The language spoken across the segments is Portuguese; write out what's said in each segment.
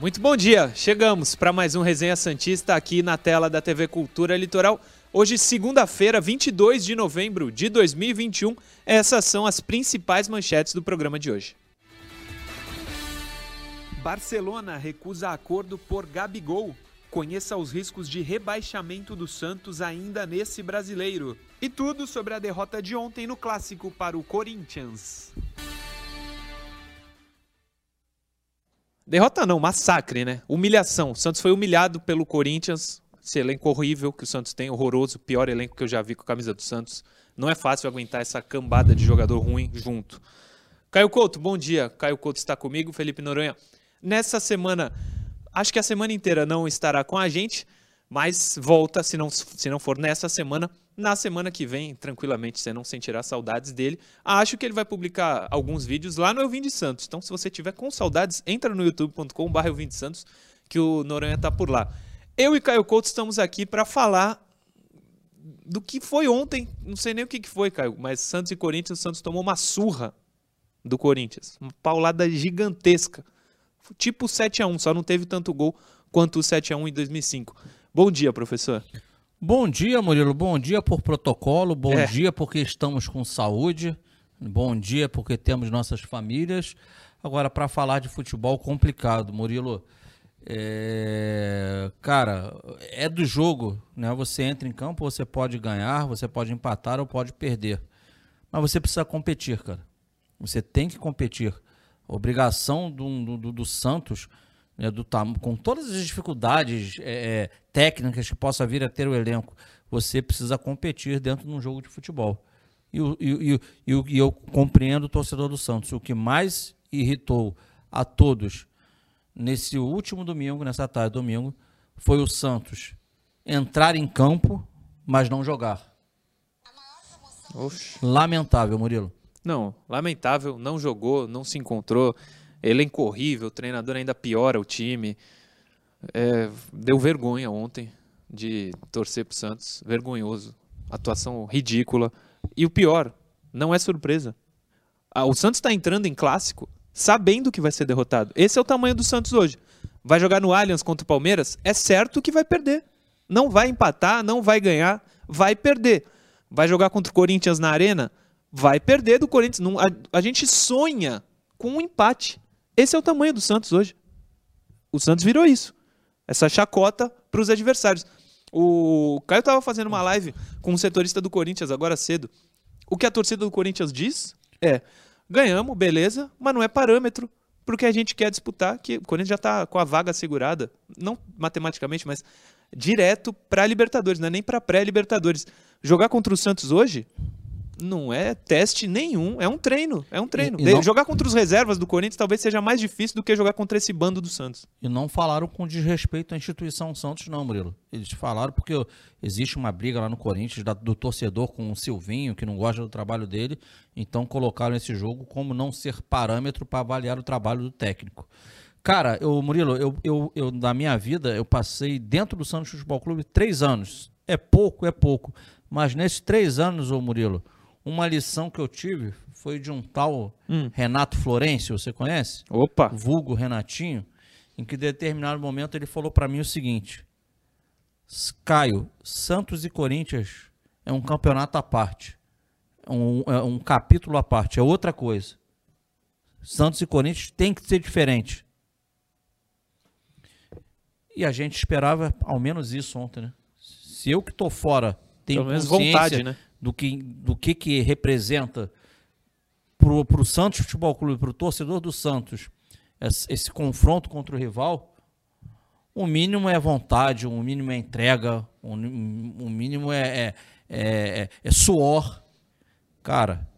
Muito bom dia. Chegamos para mais um Resenha Santista aqui na tela da TV Cultura Litoral. Hoje, segunda-feira, 22 de novembro de 2021. Essas são as principais manchetes do programa de hoje. Barcelona recusa acordo por Gabigol. Conheça os riscos de rebaixamento do Santos ainda nesse brasileiro. E tudo sobre a derrota de ontem no clássico para o Corinthians. Derrota não, massacre, né? Humilhação. O Santos foi humilhado pelo Corinthians. Esse elenco horrível que o Santos tem, horroroso, pior elenco que eu já vi com a camisa do Santos. Não é fácil aguentar essa cambada de jogador ruim junto. Caio Couto, bom dia. Caio Couto está comigo, Felipe Noronha. Nessa semana, acho que a semana inteira não estará com a gente, mas volta, se não, se não for nessa semana, na semana que vem, tranquilamente, você não sentirá saudades dele. Acho que ele vai publicar alguns vídeos lá no Elvin de Santos. Então, se você tiver com saudades, entra no youtube.com.br Elvin de Santos, que o Noronha tá por lá. Eu e Caio Couto estamos aqui para falar do que foi ontem. Não sei nem o que foi, Caio, mas Santos e Corinthians, o Santos tomou uma surra do Corinthians. Uma paulada gigantesca. Tipo 7 a 1 só não teve tanto gol quanto o 7 a 1 em 2005. Bom dia, professor. Bom dia, Murilo. Bom dia por protocolo. Bom é. dia porque estamos com saúde. Bom dia porque temos nossas famílias. Agora, para falar de futebol complicado, Murilo. É... Cara, é do jogo, né? Você entra em campo, você pode ganhar, você pode empatar ou pode perder. Mas você precisa competir, cara. Você tem que competir. A obrigação do, do, do Santos né, do com todas as dificuldades é, é, técnicas que possa vir a ter o elenco, você precisa competir dentro de um jogo de futebol. E, e, e, e, eu compreendo o torcedor do Santos. O que mais irritou a todos nesse último domingo, nessa tarde domingo, foi o Santos entrar em campo, mas não jogar. Oxe. Lamentável, Murilo. Não, lamentável, não jogou, não se encontrou. Elenco horrível, o treinador ainda piora o time. É, deu vergonha ontem de torcer pro Santos. Vergonhoso. Atuação ridícula. E o pior, não é surpresa. Ah, o Santos está entrando em clássico sabendo que vai ser derrotado. Esse é o tamanho do Santos hoje. Vai jogar no Allianz contra o Palmeiras? É certo que vai perder. Não vai empatar, não vai ganhar, vai perder. Vai jogar contra o Corinthians na Arena? Vai perder do Corinthians. Não, a gente sonha com um empate. Esse é o tamanho do Santos hoje. O Santos virou isso. Essa chacota para os adversários. O Caio estava fazendo uma live com um setorista do Corinthians agora cedo. O que a torcida do Corinthians diz é: ganhamos, beleza, mas não é parâmetro porque a gente quer disputar, que o Corinthians já está com a vaga segurada, não matematicamente, mas direto para Libertadores, não é nem para pré-Libertadores. Jogar contra o Santos hoje não é teste nenhum, é um treino, é um treino. E, e não... Jogar contra os reservas do Corinthians talvez seja mais difícil do que jogar contra esse bando do Santos. E não falaram com desrespeito à instituição Santos, não, Murilo. Eles falaram porque existe uma briga lá no Corinthians do torcedor com o Silvinho, que não gosta do trabalho dele, então colocaram esse jogo como não ser parâmetro para avaliar o trabalho do técnico. Cara, eu, Murilo, eu, eu, eu, na minha vida, eu passei dentro do Santos Futebol Clube três anos. É pouco, é pouco. Mas nesses três anos, ô Murilo, uma lição que eu tive foi de um tal hum. Renato Florencio, você conhece? Opa! Vulgo Renatinho, em que em determinado momento ele falou para mim o seguinte: Caio, Santos e Corinthians é um campeonato à parte, é um, é um capítulo à parte, é outra coisa. Santos e Corinthians tem que ser diferente. E a gente esperava ao menos isso ontem, né? Se eu que tô fora tenho Pelo consciência vontade, né? Do que, do que, que representa para o Santos Futebol Clube, para o torcedor do Santos, esse, esse, confronto contra o rival, o mínimo é vontade, o mínimo é entrega, o, o mínimo é, é, é, é, suor. Cara,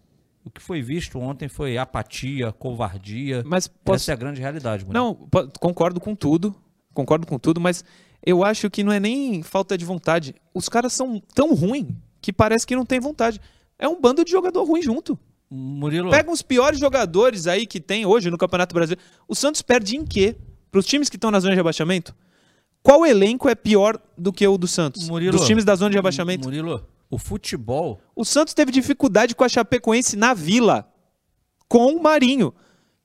o que foi visto ontem foi apatia, covardia. Mas posso... Essa é a grande realidade. Não, concordo com tudo, concordo com tudo, mas eu acho que não é nem falta de vontade. Os caras são tão ruins que parece que não tem vontade. É um bando de jogador ruim junto. Murilo. Pega os piores jogadores aí que tem hoje no Campeonato Brasileiro. O Santos perde em quê? Para os times que estão na zona de rebaixamento? Qual elenco é pior do que o do Santos? Murilo, Dos times da zona de rebaixamento? Murilo, o futebol. O Santos teve dificuldade com a Chapecoense na Vila, com o Marinho.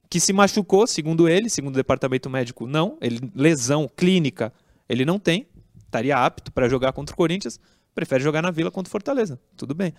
que se machucou, segundo ele, segundo o departamento médico, não. Ele lesão clínica, ele não tem. Estaria apto para jogar contra o Corinthians. Prefere jogar na Vila contra o Fortaleza. Tudo bem.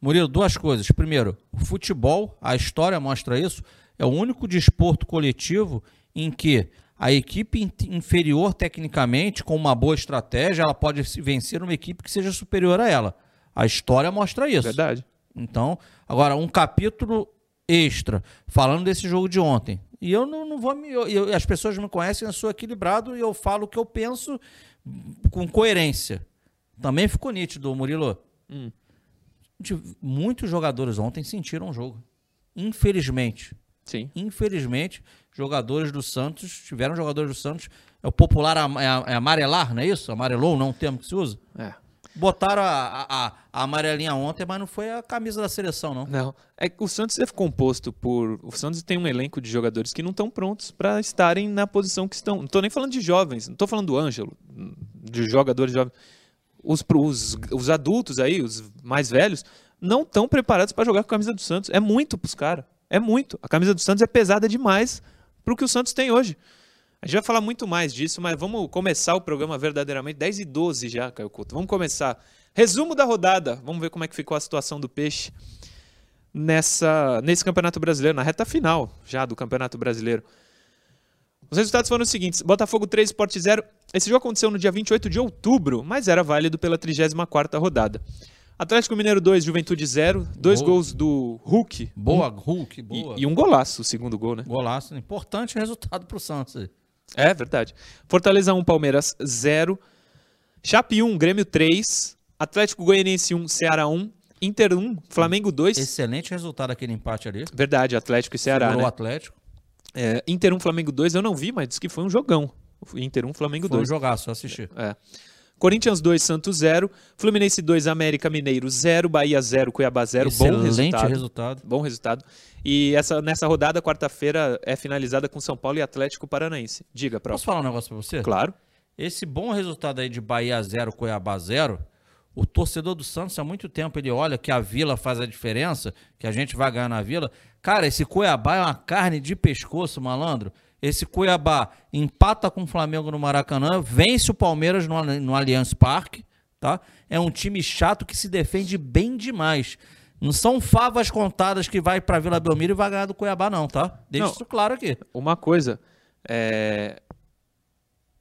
Murilo, duas coisas. Primeiro, o futebol, a história mostra isso, é o único desporto coletivo em que a equipe inferior tecnicamente, com uma boa estratégia, ela pode vencer uma equipe que seja superior a ela. A história mostra isso. Verdade. Então, agora, um capítulo extra, falando desse jogo de ontem. E eu não, não vou me. Eu, as pessoas me conhecem, eu sou equilibrado e eu falo o que eu penso com coerência. Também ficou nítido, Murilo. Hum. Muitos jogadores ontem sentiram o jogo. Infelizmente. Sim. Infelizmente, jogadores do Santos, tiveram jogadores do Santos, é o popular é, é amarelar, não é isso? Amarelou, não é um termo que se usa? É. Botaram a, a, a, amarelinha ontem, mas não foi a camisa da seleção, não. Não. É que o Santos é composto por. O Santos tem um elenco de jogadores que não estão prontos para estarem na posição que estão. Não estou nem falando de jovens, não estou falando do Ângelo, de jogadores jovens. Os, os, os adultos aí, os mais velhos, não estão preparados para jogar com a camisa do Santos. É muito para os caras. É muito. A camisa do Santos é pesada demais para o que o Santos tem hoje. A gente vai falar muito mais disso, mas vamos começar o programa verdadeiramente. 10 e 12 já, Caio Couto. Vamos começar. Resumo da rodada. Vamos ver como é que ficou a situação do Peixe nessa, nesse Campeonato Brasileiro, na reta final já do Campeonato Brasileiro. Os resultados foram os seguintes: Botafogo 3, Sport 0. Esse jogo aconteceu no dia 28 de outubro, mas era válido pela 34 rodada. Atlético Mineiro 2, Juventude 0. Dois boa. gols do Hulk. Boa, um, Hulk, boa. E, e, um golaço, o segundo gol, né? Golaço. Importante resultado pro Santos. É verdade. Fortaleza 1, Palmeiras 0. Chape 1, Grêmio 3. Atlético Goianiense 1, Ceará 1. Inter 1, Flamengo 2. Excelente resultado aquele empate ali. Verdade, Atlético e Ceará. Segurou né? o Atlético. É, Inter 1, Flamengo 2, eu não vi, mas disse que foi um jogão. Inter 1, Flamengo foi 2. Foi um jogaço, assisti. É. Corinthians 2, Santos 0. Fluminense 2, América Mineiro 0. Bahia 0, Cuiabá 0. Bom resultado. resultado. Bom resultado. E essa, nessa rodada, quarta-feira, é finalizada com São Paulo e Atlético Paranaense. Diga, próximo. Posso falar um negócio pra você? Claro. Esse bom resultado aí de Bahia 0, Cuiabá 0, o torcedor do Santos há muito tempo ele olha que a Vila faz a diferença, que a gente vai ganhar na Vila. Cara, esse Cuiabá é uma carne de pescoço, malandro. Esse Cuiabá empata com o Flamengo no Maracanã, vence o Palmeiras no, no Allianz Parque, tá? É um time chato que se defende bem demais. Não são favas contadas que vai para Vila Belmiro e vai ganhar do Cuiabá, não, tá? Deixa não, isso claro aqui. Uma coisa, é...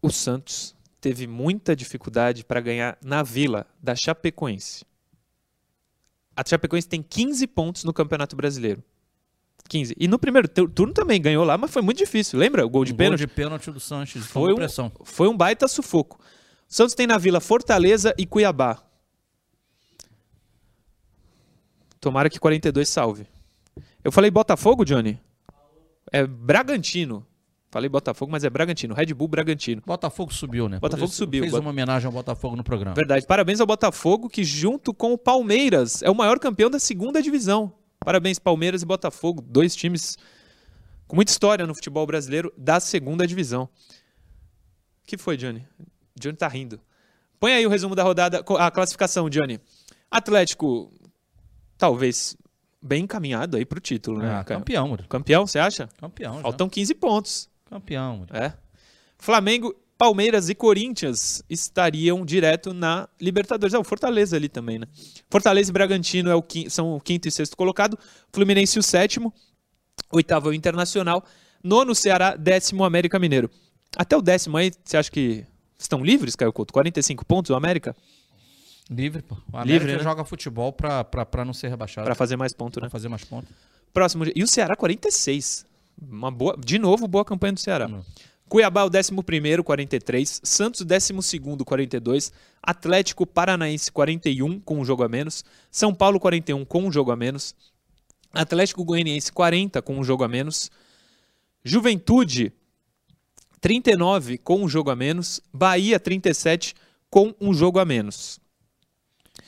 o Santos teve muita dificuldade para ganhar na Vila da Chapecoense. A Chapecoense tem 15 pontos no Campeonato Brasileiro. 15. E no primeiro turno também ganhou lá, mas foi muito difícil. Lembra o gol de um pênalti? Gol de pênalti do Sanches. Foi, um, foi um baita sufoco. O Santos tem na Vila Fortaleza e Cuiabá. Tomara que 42 salve. Eu falei Botafogo, Johnny? É Bragantino. Falei Botafogo, mas é Bragantino. Red Bull Bragantino. Botafogo subiu, né? Botafogo subiu. Fez uma homenagem ao Botafogo no programa. Verdade. Parabéns ao Botafogo, que junto com o Palmeiras é o maior campeão da segunda divisão. Parabéns, Palmeiras e Botafogo, dois times com muita história no futebol brasileiro da segunda divisão. que foi, Johnny? Johnny tá rindo. Põe aí o resumo da rodada, a classificação, Johnny. Atlético, talvez bem encaminhado aí pro título, né? Ah, campeão, mano. Campeão, você acha? Campeão. Faltam já. 15 pontos. Campeão, mano. É. Flamengo, Palmeiras e Corinthians estariam direto na Libertadores. É o Fortaleza ali também, né? Fortaleza e Bragantino é o quinto, são o quinto e sexto colocado. Fluminense o sétimo. Oitavo é o Internacional. Nono Ceará, décimo América Mineiro. Até o décimo aí, você acha que estão livres, Caio Couto? 45 pontos o América? Livre, pô. O América Livre, né? joga futebol pra, pra, pra não ser rebaixado. Pra fazer mais pontos, né? Pra fazer mais pontos. Próximo. E o Ceará, 46. Uma boa, de novo, boa campanha do Ceará. Cuiabá, o 11, 43. Santos, 12, 42. Atlético Paranaense, 41, com um jogo a menos. São Paulo, 41, com um jogo a menos. Atlético Goianiense, 40, com um jogo a menos. Juventude, 39, com um jogo a menos. Bahia, 37, com um jogo a menos.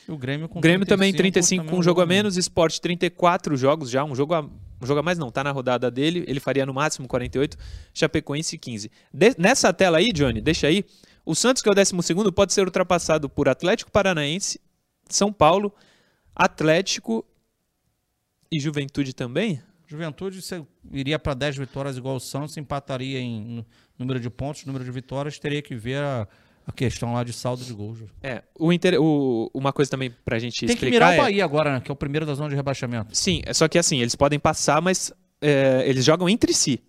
O Grêmio com Grêmio 35, também 35 com um jogo a menos, Sport 34 jogos já, um jogo a, um jogo a mais não, tá na rodada dele, ele faria no máximo 48, Chapecoense 15. De, nessa tela aí, Johnny, deixa aí, o Santos que é o 12 pode ser ultrapassado por Atlético Paranaense, São Paulo, Atlético e Juventude também? Juventude você iria para 10 vitórias igual o Santos, empataria em número de pontos, número de vitórias, teria que ver a, a questão lá de saldo de gols. É, o, inter... o uma coisa também pra gente Tem explicar que mirar é... o Bahia agora, né, que é o primeiro da zona de rebaixamento. Sim, é só que assim, eles podem passar, mas é, eles jogam entre si.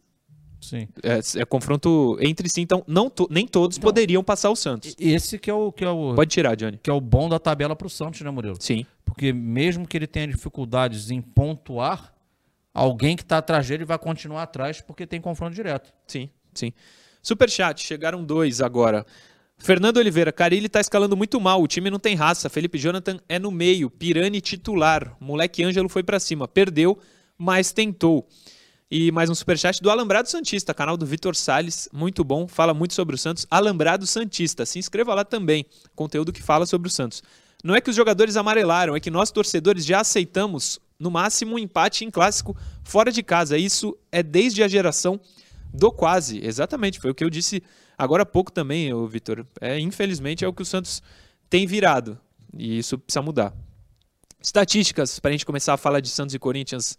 Sim. É, é confronto entre si, então não to... nem todos Não. poderiam passar o Santos. Esse que é o que é o Pode tirar, Johnny. que é o bom da tabela pro Santos, né, Murilo? Sim. Porque mesmo que ele tenha dificuldades em pontuar, alguém que está atrás dele vai continuar atrás porque tem confronto direto. Sim, sim. Superchat, chegaram dois agora. Fernando Oliveira, Carilli tá escalando muito mal, o time não tem raça. Felipe Jonathan é no meio, Pirani titular. Moleque Ângelo foi pra cima, perdeu, mas tentou. E mais um superchat do Alambrado Santista, canal do Vitor Sales, muito bom, fala muito sobre o Santos. Alambrado Santista, se inscreva lá também, conteúdo que fala sobre o Santos. Não é que os jogadores amarelaram, é que nós torcedores já aceitamos no máximo um empate em clássico fora de casa. Isso é desde a geração do quase, exatamente, foi o que eu disse agora há pouco também, Vitor. É, infelizmente é o que o Santos tem virado e isso precisa mudar. Estatísticas, para a gente começar a falar de Santos e Corinthians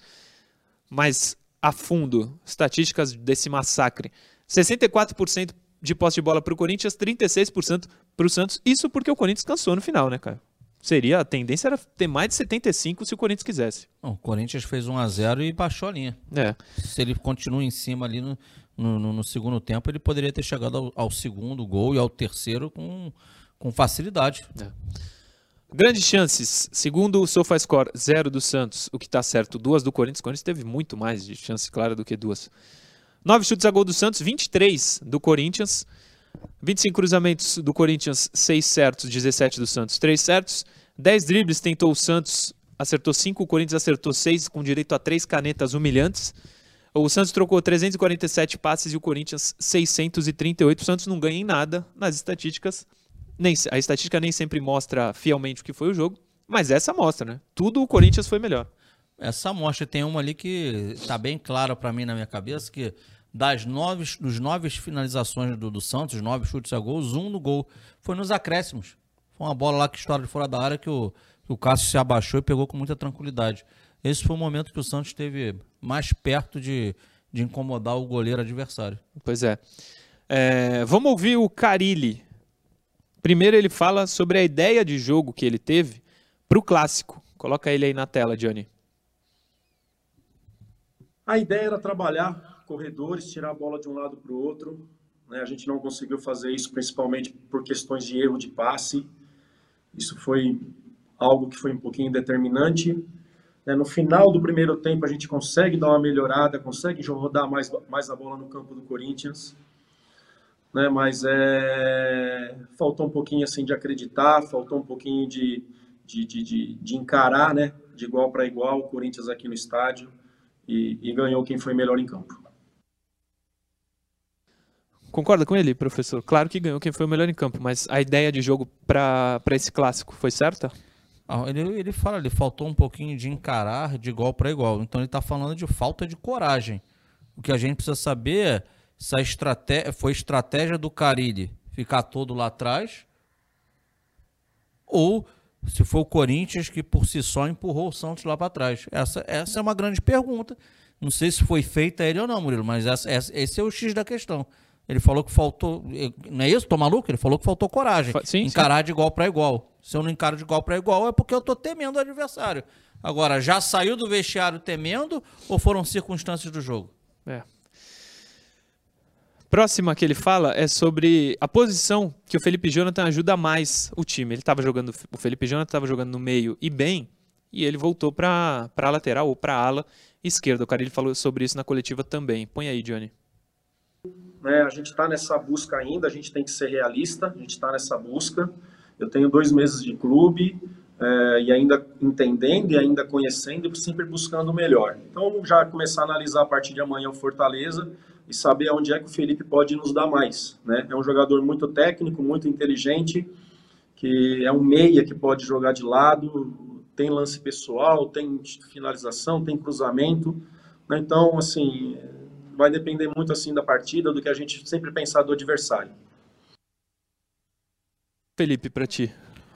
mais a fundo, estatísticas desse massacre. 64% de posse de bola para o Corinthians, 36% para o Santos. Isso porque o Corinthians cansou no final, né, cara? Seria, a tendência era ter mais de 75 se o Corinthians quisesse. Não, o Corinthians fez 1 a 0 e baixou a linha. É. Se ele continua em cima ali no, no, no- no segundo tempo, ele poderia ter chegado ao, ao segundo gol e ao terceiro com, com facilidade. Grandes chances, segundo o SofaScore, zero do Santos, o que tá certo, duas do Corinthians. O Corinthians teve muito mais de chance clara do que duas. Nove chutes a gol do Santos, 23 do Corinthians. 25 cruzamentos do Corinthians, 6 certos, 17 do Santos, 3 certos. 10 dribles tentou o Santos, acertou 5, o Corinthians acertou 6, com direito a 3 canetas humilhantes. O Santos trocou 347 passes e o Corinthians 638. O Santos não ganha em nada nas estatísticas. Nem, a estatística nem sempre mostra fielmente o que foi o jogo, mas essa mostra, né? Tudo o Corinthians foi melhor. Essa amostra tem uma ali que tá bem clara para mim na minha cabeça que das nove, dos nove finalizações do, do Santos, nove chutes a gols, um no gol foi nos acréscimos. Foi uma bola lá que estoura de fora da área que o, que o Cássio se abaixou e pegou com muita tranquilidade. Esse foi o momento que o Santos esteve mais perto de, de incomodar o goleiro adversário. Pois é. É, vamos ouvir o Carilli. Primeiro ele fala sobre a ideia de jogo que ele teve para o clássico. Coloca ele aí na tela, Johnny. A ideia era trabalhar corredores, tirar a bola de um lado para o outro. né? A gente não conseguiu fazer isso, principalmente por questões de erro de passe. Isso foi algo que foi um pouquinho determinante. Né? No final do primeiro tempo, a gente consegue dar uma melhorada, consegue rodar mais, mais a bola no campo do Corinthians. né? Mas é... faltou um pouquinho assim de acreditar, faltou um pouquinho de, de, de, de, de encarar, né? de igual para igual, o Corinthians aqui no estádio e, e ganhou quem foi melhor em campo. Concorda com ele, professor? Claro que ganhou quem foi melhor em campo, mas a ideia de jogo para esse clássico foi certa? Ah, Ele, ele fala, ele faltou um pouquinho de encarar de igual para igual. Então ele está falando de falta de coragem. O que a gente precisa saber é se a estratégia foi estratégia do Carilli ficar todo lá atrás ou se foi o Corinthians que por si só empurrou o Santos lá para trás. Essa, essa é uma grande pergunta. Não sei se foi feita ele ou não, Murilo, mas essa, essa- esse é o X da questão. Ele falou que faltou. Não é isso? Tô maluco? Ele falou que faltou coragem. Sim, sim. encarar de igual para igual. Se eu não encaro de igual para igual, é porque eu tô temendo o adversário. Agora, já saiu do vestiário temendo ou foram circunstâncias do jogo? É. Próxima que ele fala é sobre a posição que o Felipe Jonathan ajuda mais o time. Ele estava jogando, o Felipe Jonathan estava jogando no meio e bem, e ele voltou para a lateral ou para a ala esquerda. O cara ele falou sobre isso na coletiva também. Põe aí, Johnny. né? A gente está nessa busca ainda, a gente tem que ser realista, a gente está nessa busca. Eu tenho dois meses de clube é, e ainda entendendo e ainda conhecendo e sempre buscando o melhor. Então, já começar a analisar a partir de amanhã o Fortaleza e saber onde é que o Felipe pode nos dar mais. Né? É um jogador muito técnico, muito inteligente, que é um meia que pode jogar de lado, tem lance pessoal, tem finalização, tem cruzamento. né? Então, assim, vai depender muito assim da partida, do que a gente sempre pensar do adversário. Felipe, para ti.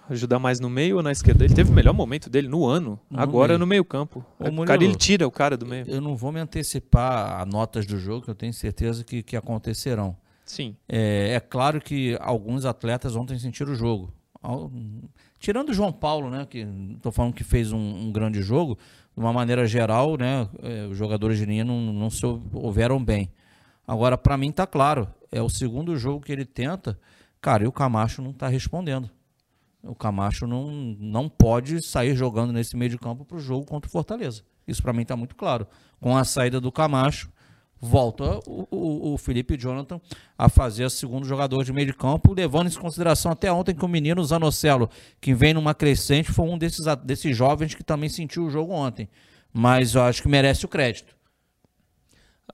Ajudar mais no meio ou na esquerda? Ele teve o melhor momento dele no ano, No agora meio. no meio campo. Ô, O Murilo, cara, ele tira o cara do meio. Eu não vou me antecipar a notas do jogo, que eu tenho certeza que, que acontecerão. Sim. É, é claro que alguns atletas ontem sentiram o jogo. Tirando o João Paulo, né? Que estou falando que fez um, um grande jogo, de uma maneira geral, né? é, os jogadores de linha não, não se houveram bem. Agora, para mim, tá claro. É o segundo jogo que ele tenta. Cara, e o Camacho não tá respondendo. O Camacho não, não pode sair jogando nesse meio de campo para o jogo contra o Fortaleza. Isso para mim está muito claro. Com a saída do Camacho, volta o, o, o Felipe Jonathan a fazer o segundo jogador de meio de campo, levando em consideração até ontem que o menino Zanocelo, que vem numa crescente, foi um desses, desses jovens que também sentiu o jogo ontem. Mas eu acho que merece o crédito.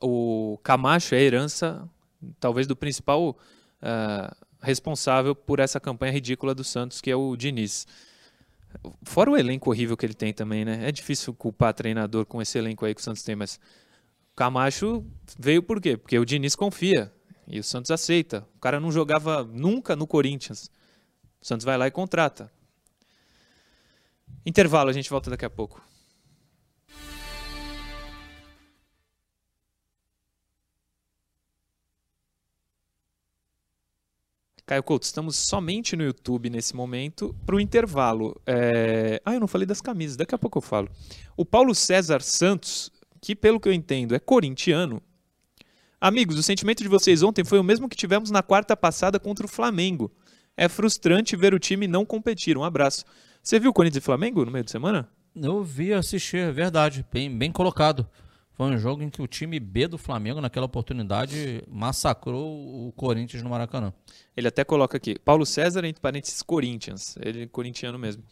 O Camacho é a herança, talvez, do principal ah, responsável por essa campanha ridícula do Santos, que é o Diniz. Fora o elenco horrível que ele tem também, né? É difícil culpar treinador com esse elenco aí que o Santos tem, mas Camacho veio por quê? Porque o Diniz confia e o Santos aceita. O cara não jogava nunca no Corinthians. O Santos vai lá e contrata. Intervalo, a gente volta daqui a pouco. Caio Couto, estamos somente no YouTube nesse momento para o intervalo. É, Ah, eu não falei das camisas, daqui a pouco eu falo. O Paulo César Santos, que pelo que eu entendo é corintiano. Amigos, o sentimento de vocês ontem foi o mesmo que tivemos na quarta passada contra o Flamengo. É frustrante ver o time não competir. Um abraço. Você viu o Corinthians e Flamengo no meio de semana? Eu vi assistir, é verdade, bem, bem colocado. Foi um jogo em que o time B do Flamengo, naquela oportunidade, massacrou o Corinthians no Maracanã. Ele até coloca aqui, Paulo César, entre parênteses, Corinthians. Ele é corintiano mesmo.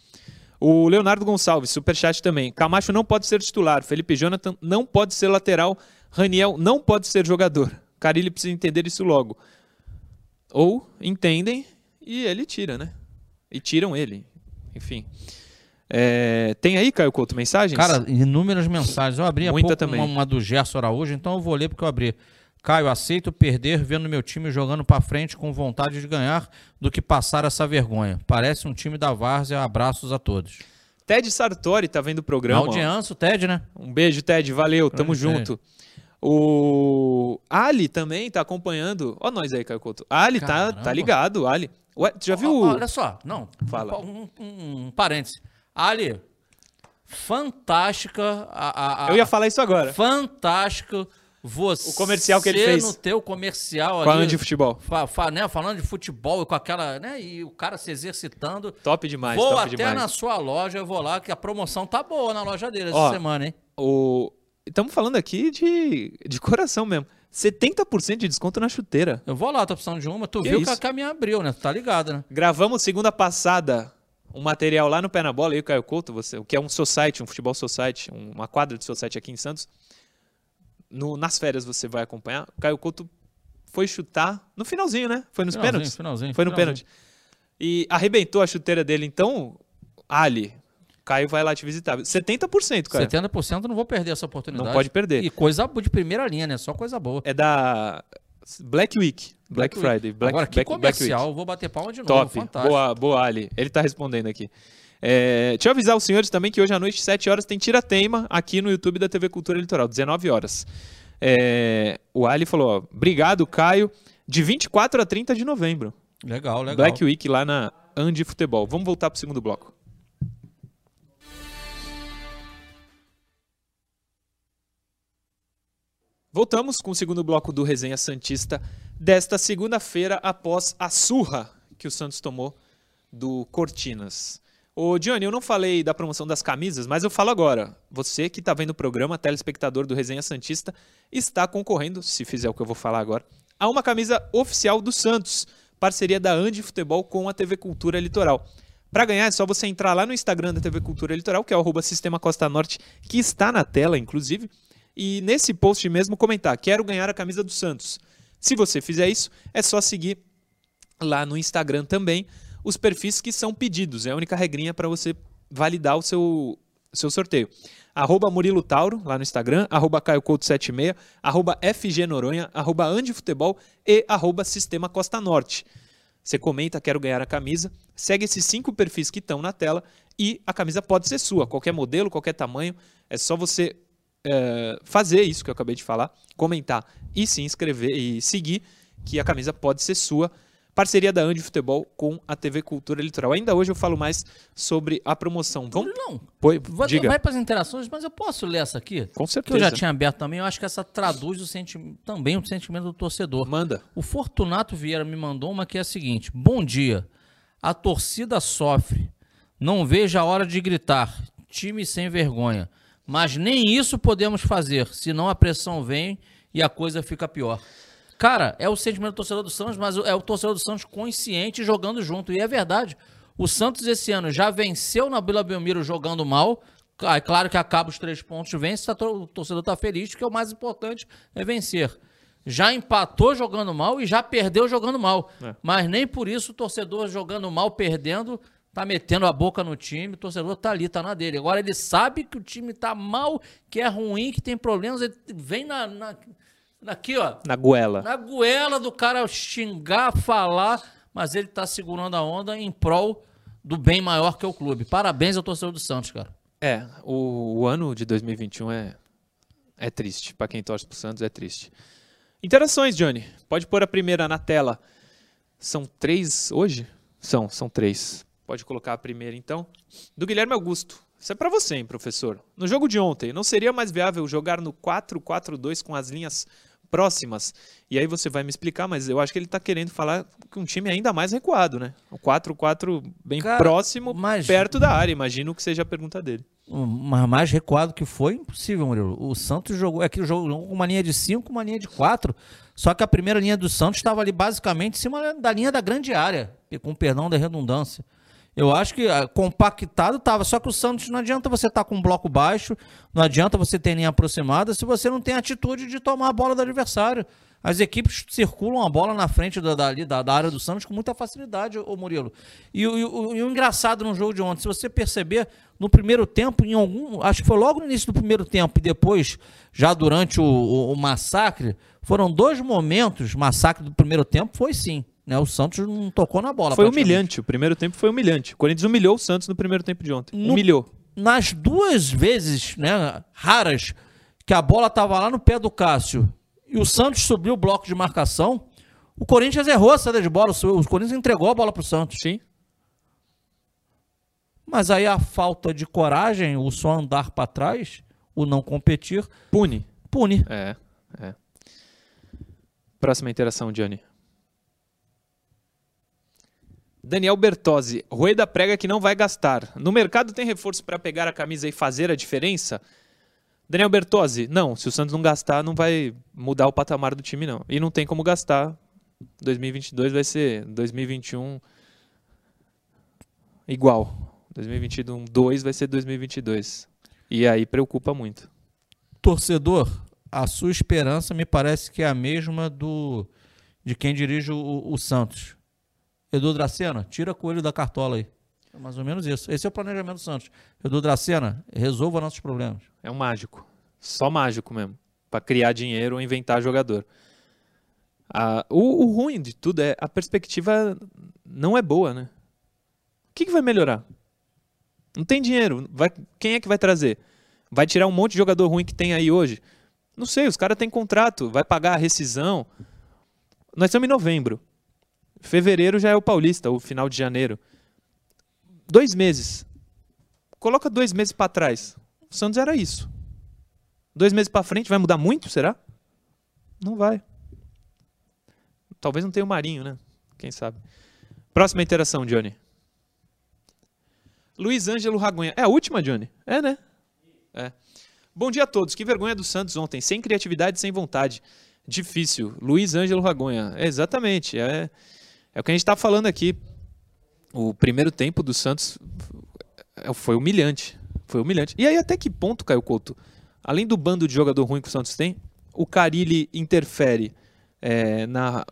O Leonardo Gonçalves, superchat também. Camacho não pode ser titular. Felipe Jonathan não pode ser lateral. Raniel não pode ser jogador. Carilli precisa entender isso logo. Ou entendem e ele tira, né? E tiram ele. Enfim. É, tem aí, Caio Couto, mensagens? Cara, inúmeras mensagens. Eu abri Muita pouco também. uma, uma do Gerson Araújo, então eu vou ler porque eu abri. Caio, aceito perder vendo meu time jogando pra frente com vontade de ganhar do que passar essa vergonha. Parece um time da Várzea. Abraços a todos. Ted Sartori tá vendo o programa. audiência, o Ted, né? Um beijo, Ted. Valeu, tamo Grande junto. O Ali também tá acompanhando. Ó, nós aí, Caio Couto. Ali tá, Caramba. tá ligado, Ali. Ué, tu já viu? Olha só, não. Fala. Um, um, um parêntese. Ali, fantástica. A, a- a- Eu ia falar isso agora. Fantástico você. O comercial que ele fez. no teu comercial Com a ali, Andy Futebol. fa- fa- né, falando de futebol e com aquela. Né, e o cara se exercitando. Top demais, vou top até demais. na sua loja, eu vou lá, que a promoção tá boa na loja dele essa semana, hein? O... Estamos falando aqui de, de coração mesmo. 70% de desconto na chuteira. Eu vou lá, tô precisando de uma. Tu Que viu que a caminha abriu, né? Tu tá ligado, né? Gravamos segunda passada um material lá no Pé na Bola, aí o Caio Couto, você, o que é um society, um futebol society, um- uma quadra de society aqui em Santos. No- nas férias você vai acompanhar. O Caio Couto foi chutar no finalzinho, né? Foi nos Finalzinho, pênaltis. finalzinho, Foi no finalzinho. pênalti. E arrebentou a chuteira dele. Então, Ali, Caio vai lá te visitar. 70%, cara. 70% eu não vou perder essa oportunidade. Não pode perder. E coisa de primeira linha, né? Só coisa boa. É da Black Week. Black, Friday. Black, Agora, que Black, Black comercial, Week. eu vou bater palma de novo. Top. Fantástico. Boa, boa, Ali. Ele tá respondendo aqui. É, deixa eu avisar os senhores também que hoje à noite, 7 horas, tem Tira-Teima aqui no YouTube da TV Cultura Litoral, 19 horas. É, o Ali falou, ó, obrigado, Caio, de 24 a 30 de novembro. Legal, legal. Black Week lá na Andi Futebol. Vamos voltar pro segundo bloco. Voltamos com o segundo bloco do Resenha Santista desta segunda-feira após a surra que o Santos tomou do Cortinas. Ô, Johnny, eu não falei da promoção das camisas, mas eu falo agora. Você que está vendo o programa, telespectador do Resenha Santista, está concorrendo, se fizer o que eu vou falar agora, a uma camisa oficial do Santos, parceria da Andi Futebol com a TV Cultura Litoral. Para ganhar é só você entrar lá no Instagram da TV Cultura Litoral, que é o Sistema Costa Norte, que está na tela, inclusive, e nesse post mesmo comentar, quero ganhar a camisa do Santos. Se você fizer isso, é só seguir lá no Instagram também os perfis que são pedidos. É a única regrinha para você validar o seu, seu sorteio. Arroba Murilo Tauro, lá no Instagram, arroba Caio Couto 76, arroba FG Noronha, arroba Andi Futebol e arroba Sistema Costa Norte. Você comenta, quero ganhar a camisa, segue esses cinco perfis que estão na tela e a camisa pode ser sua, qualquer modelo, qualquer tamanho. É só você é, fazer isso que eu acabei de falar, comentar e se inscrever e seguir, que a camisa pode ser sua. Parceria da Andi Futebol com a TV Cultura Litoral. Ainda hoje eu falo mais sobre a promoção. Vamos? Não. Poi, Vai, diga. vai para as interações, mas eu posso ler essa aqui? Com Que certeza. eu já tinha aberto também. Eu acho que essa traduz o senti também o sentimento do torcedor. Manda. O Fortunato Vieira me mandou uma que é a seguinte: Bom dia. A torcida sofre. Não vejo a hora de gritar. Time sem vergonha. Mas nem isso podemos fazer, senão a pressão vem e a coisa fica pior. Cara, é o sentimento do torcedor do Santos, mas é o torcedor do Santos consciente jogando junto. E é verdade. O Santos esse ano já venceu na Vila Belmiro jogando mal. Ah, É claro que acaba os três pontos, vence, tá o torcedor tá feliz, porque o mais importante é vencer. Já empatou jogando mal e já perdeu jogando mal. É. Mas nem por isso o torcedor jogando mal, perdendo, tá metendo a boca no time. O torcedor tá ali, tá na dele. Agora ele sabe que o time tá mal, que é ruim, que tem problemas. Ele vem na, na, aqui, ó, Na goela. na goela do cara xingar, falar, mas ele tá segurando a onda em prol do bem maior que é o clube. Parabéns ao torcedor do Santos, cara. É, o, o ano de 2021 é, é triste. Pra quem torce pro Santos, é triste. Interações, Johnny. Pode pôr a primeira na tela. São três hoje? São, são três. Pode colocar a primeira, então. Do Guilherme Augusto. Isso é pra você, hein, professor. No jogo de ontem, não seria mais viável jogar no 4-4-2 com as linhas próximas? E aí você vai me explicar, mas eu acho que ele tá querendo falar que um time ainda mais recuado, né? O 4-4 bem Cara, próximo, mas- perto da área. Imagino que seja a pergunta dele. Mas mais recuado que foi, impossível, Murilo. O Santos jogou, é que jogou uma linha de 5, uma linha de 4. Só que a primeira linha do Santos estava ali basicamente em cima da linha da grande área, e com perdão da redundância. Eu acho que ah, compactado estava, só que o Santos não adianta você estar com um bloco baixo, não adianta você ter linha aproximada se você não tem atitude de tomar a bola do adversário. As equipes circulam a bola na frente da, da, da, área do Santos com muita facilidade, ô Murilo. E, o- e o- e o engraçado no jogo de ontem, se você perceber, no primeiro tempo, em algum. Acho que foi logo no início do primeiro tempo e depois, já durante o, o- o massacre, foram dois momentos. Massacre do primeiro tempo foi sim. Né? O Santos não tocou na bola. Foi humilhante. O primeiro tempo foi humilhante. O Corinthians humilhou o Santos no primeiro tempo de ontem. No- Humilhou. nas duas vezes, né, raras, que a bola estava lá no pé do Cássio e o Santos subiu o bloco de marcação, o Corinthians errou a saída de bola, o Corinthians entregou a bola para o Santos. Sim. Mas aí a falta de coragem, o só andar para trás, o não competir, Pune. pune. É, é. Próxima interação, Johnny. Daniel Bertozzi. Rueda prega que não vai gastar. No mercado tem reforço para pegar a camisa e fazer a diferença? Daniel Bertozzi, não. Se o Santos não gastar, não vai mudar o patamar do time, não. E não tem como gastar. 2022 vai ser 2021 igual. 2021 2 vai ser 2022. E aí preocupa muito. Torcedor, a sua esperança me parece que é a mesma do de quem dirige o, o Santos. Edu Dracena, tira coelho da cartola aí. É mais ou menos isso. Esse é o planejamento do Santos. Edu Dracena, resolva nossos problemas. É um mágico. Só mágico mesmo. Pra criar dinheiro ou inventar jogador. Ah, o, o ruim de tudo é a perspectiva não é boa, né? O que, que vai melhorar? Não tem dinheiro. Vai, quem é que vai trazer? Vai tirar um monte de jogador ruim que tem aí hoje? Não sei, os caras têm contrato, vai pagar a rescisão. Nós estamos em novembro. Fevereiro já é o Paulista, o final de janeiro. Dois meses. Coloca dois meses pra trás. O Santos era isso. Dois meses pra frente vai mudar muito, será? Não vai. Talvez não tenha o Marinho, né? Quem sabe. Próxima interação, Johnny. Luiz Ângelo Ragonha. É a última, Johnny? É, né? É. Bom dia a todos. Que vergonha do Santos ontem. Sem criatividade, sem vontade. Difícil. Luiz Ângelo Ragonha. É, exatamente. É, é o que a gente tá falando aqui. O primeiro tempo do Santos é, foi humilhante. Foi humilhante. E aí, até que ponto, Caio Couto? Além do bando de jogador ruim que o Santos tem, o Carilli interfere é, na,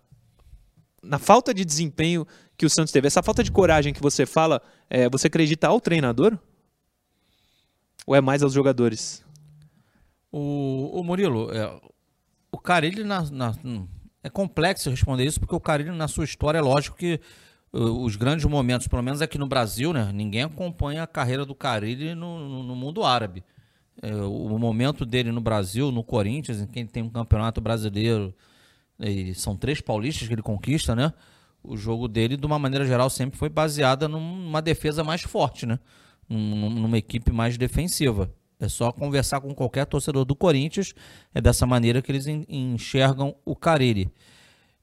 na falta de desempenho que o Santos teve. Essa falta de coragem que você fala, é, você acredita ao treinador? Ou é mais aos jogadores? O, o Murilo, é, o cara, ele na, na- é complexo responder isso, porque o Carilli, na sua história, é lógico que uh, os grandes momentos, pelo menos aqui no Brasil, né? Ninguém acompanha a carreira do Carilli no, no, mundo árabe. É, o momento dele no Brasil, no Corinthians, em quem tem um campeonato brasileiro, são três paulistas que ele conquista, né? O jogo dele, de uma maneira geral, sempre foi baseada numa defesa mais forte, né? numa equipe mais defensiva. É só conversar com qualquer torcedor do Corinthians. É dessa maneira que eles enxergam o Carille.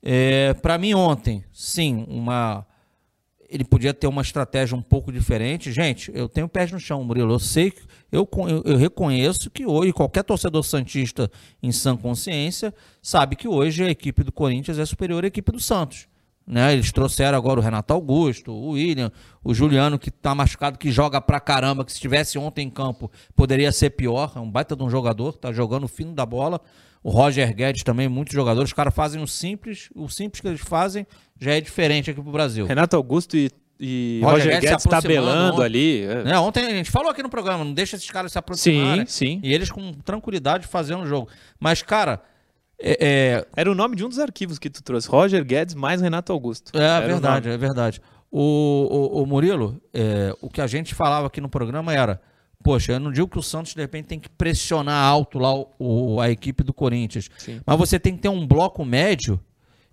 É, Para mim, ontem, sim, uma. Ele podia ter uma estratégia um pouco diferente. Gente, eu tenho pés no chão, Murilo. Eu sei, eu, eu, eu reconheço que hoje qualquer torcedor santista em sã consciência sabe que hoje a equipe do Corinthians é superior à equipe do Santos. Né? Eles trouxeram agora o Renato Augusto, o William, o Juliano, que está machucado, que joga pra caramba, que se estivesse ontem em campo poderia ser pior. É um baita de um jogador, está jogando o fino da bola. O Roger Guedes também, muitos jogadores. Os caras fazem o simples, o simples que eles fazem já é diferente aqui pro Brasil. Renato Augusto e, e Roger, Roger Guedes, Guedes tabelando ontem, ali. É. Né? Ontem a gente falou aqui no programa, não deixa esses caras se aproximarem. Sim, sim. E eles com tranquilidade fazendo o jogo. Mas, cara é, é... Era o nome de um dos arquivos que tu trouxe. Roger Guedes mais Renato Augusto. É era verdade, é verdade. O, o, o Murilo, é, o que a gente falava aqui no programa era: poxa, eu não digo que o Santos de repente tem que pressionar alto lá o, o a equipe do Corinthians, Sim. mas você tem que ter um bloco médio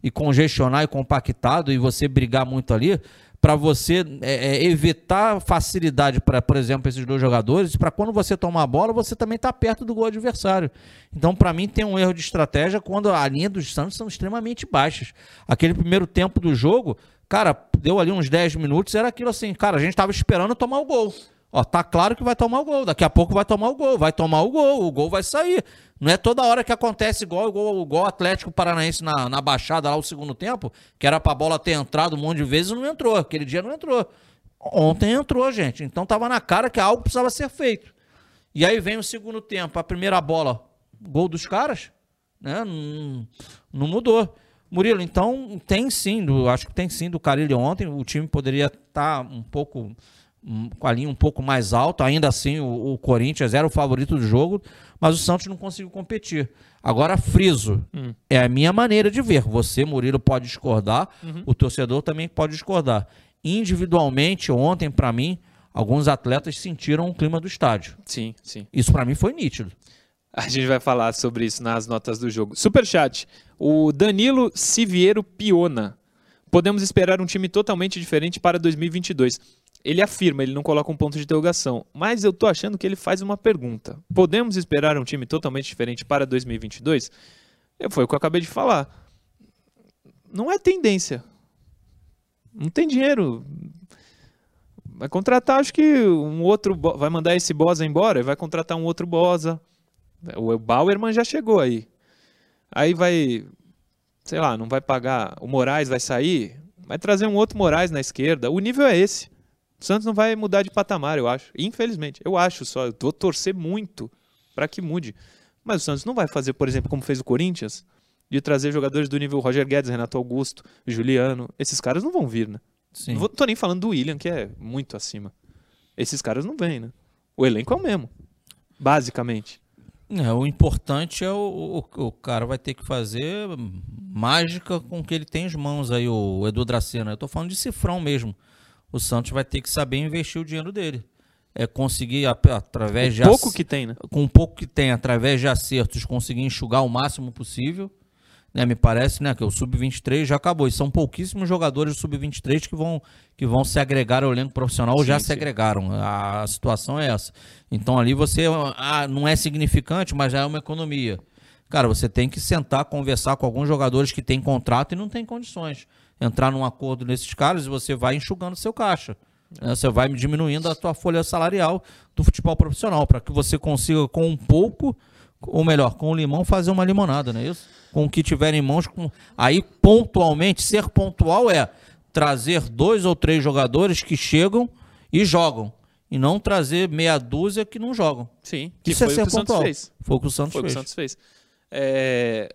e congestionar e compactado e você brigar muito ali para você é, é, evitar facilidade para, por exemplo, esses dois jogadores, para quando você tomar a bola, você também está perto do gol adversário. Então, para mim, tem um erro de estratégia quando a linha dos Santos são extremamente baixas. Aquele primeiro tempo do jogo, cara, deu ali uns 10 minutos, era aquilo assim, cara, a gente estava esperando tomar o gol. Ó, tá claro que vai tomar o gol. Daqui a pouco vai tomar o gol. Vai tomar o gol. O gol vai sair. Não é toda hora que acontece igual o Atlético Paranaense na, na Baixada lá o segundo tempo, que era pra bola ter entrado um monte de vezes e não entrou. Aquele dia não entrou. Ontem entrou, gente. Então tava na cara que algo precisava ser feito. E aí vem o segundo tempo, a primeira bola, gol dos caras, né? Não, não mudou. Murilo, então tem sim, do, acho que tem sim do Carilho ontem. O time poderia estar tá um pouco com a linha um pouco mais alta. Ainda assim, o, o, Corinthians era o favorito do jogo, mas o Santos não conseguiu competir. Agora, friso, hum. é a minha maneira de ver. Você, Murilo, pode discordar, uhum. o torcedor também pode discordar. Individualmente, ontem, para mim, alguns atletas sentiram o clima do estádio. Sim, sim. Isso para mim foi nítido. A gente vai falar sobre isso nas notas do jogo. Superchat. O Danilo Siviero Piona. Podemos esperar um time totalmente diferente para 2022 ele afirma, ele não coloca um ponto de interrogação, mas eu tô achando que ele faz uma pergunta. Podemos esperar um time totalmente diferente para 2022? Foi o que eu acabei de falar. Não é tendência. Não tem dinheiro. Vai contratar, acho que um outro. Vai mandar esse Bosa embora e vai contratar um outro Bosa. O Bauerman já chegou aí. Aí vai. Sei lá, não vai pagar. O Moraes vai sair. Vai trazer um outro Moraes na esquerda. O nível é esse. O Santos não vai mudar de patamar, eu acho. Infelizmente. Eu acho só. Eu vou torcer muito para que mude. Mas o Santos não vai fazer, por exemplo, como fez o Corinthians, de trazer jogadores do nível Roger Guedes, Renato Augusto, Juliano. Esses caras não vão vir, né? Sim. Não tô nem falando do William, que é muito acima. Esses caras não vêm, né? O elenco é o mesmo. Basicamente. É, o importante é o, o, o, cara vai ter que fazer mágica com o que ele tem em mãos aí, o Edu Dracena. Eu tô falando de cifrão mesmo o Santos vai ter que saber investir o dinheiro dele. É conseguir, através de. pouco que tem, né? Com pouco que tem, através de acertos, conseguir enxugar o máximo possível. Né, me parece né, que o Sub-23 já acabou. E são pouquíssimos jogadores do Sub-23 que vão, que vão se agregar ao elenco profissional ou já sim. se agregaram. A, a, situação é essa. Então ali você ah, não é significante, mas já é uma economia. Cara, você tem que sentar, conversar com alguns jogadores que têm contrato e não têm condições entrar num acordo nesses caras e você vai enxugando seu caixa. Né? Você vai diminuindo a tua folha salarial do futebol profissional para que você consiga com um pouco, ou melhor, com o limão fazer uma limonada, não é isso? Com o que tiver em mãos, com... aí pontualmente, ser pontual é trazer dois ou três jogadores que chegam e jogam. E não trazer meia dúzia que não jogam. Sim, que Isso é foi é ser o que pontual. o Santos fez. Foi o que o Santos foi fez. O Santos fez. É...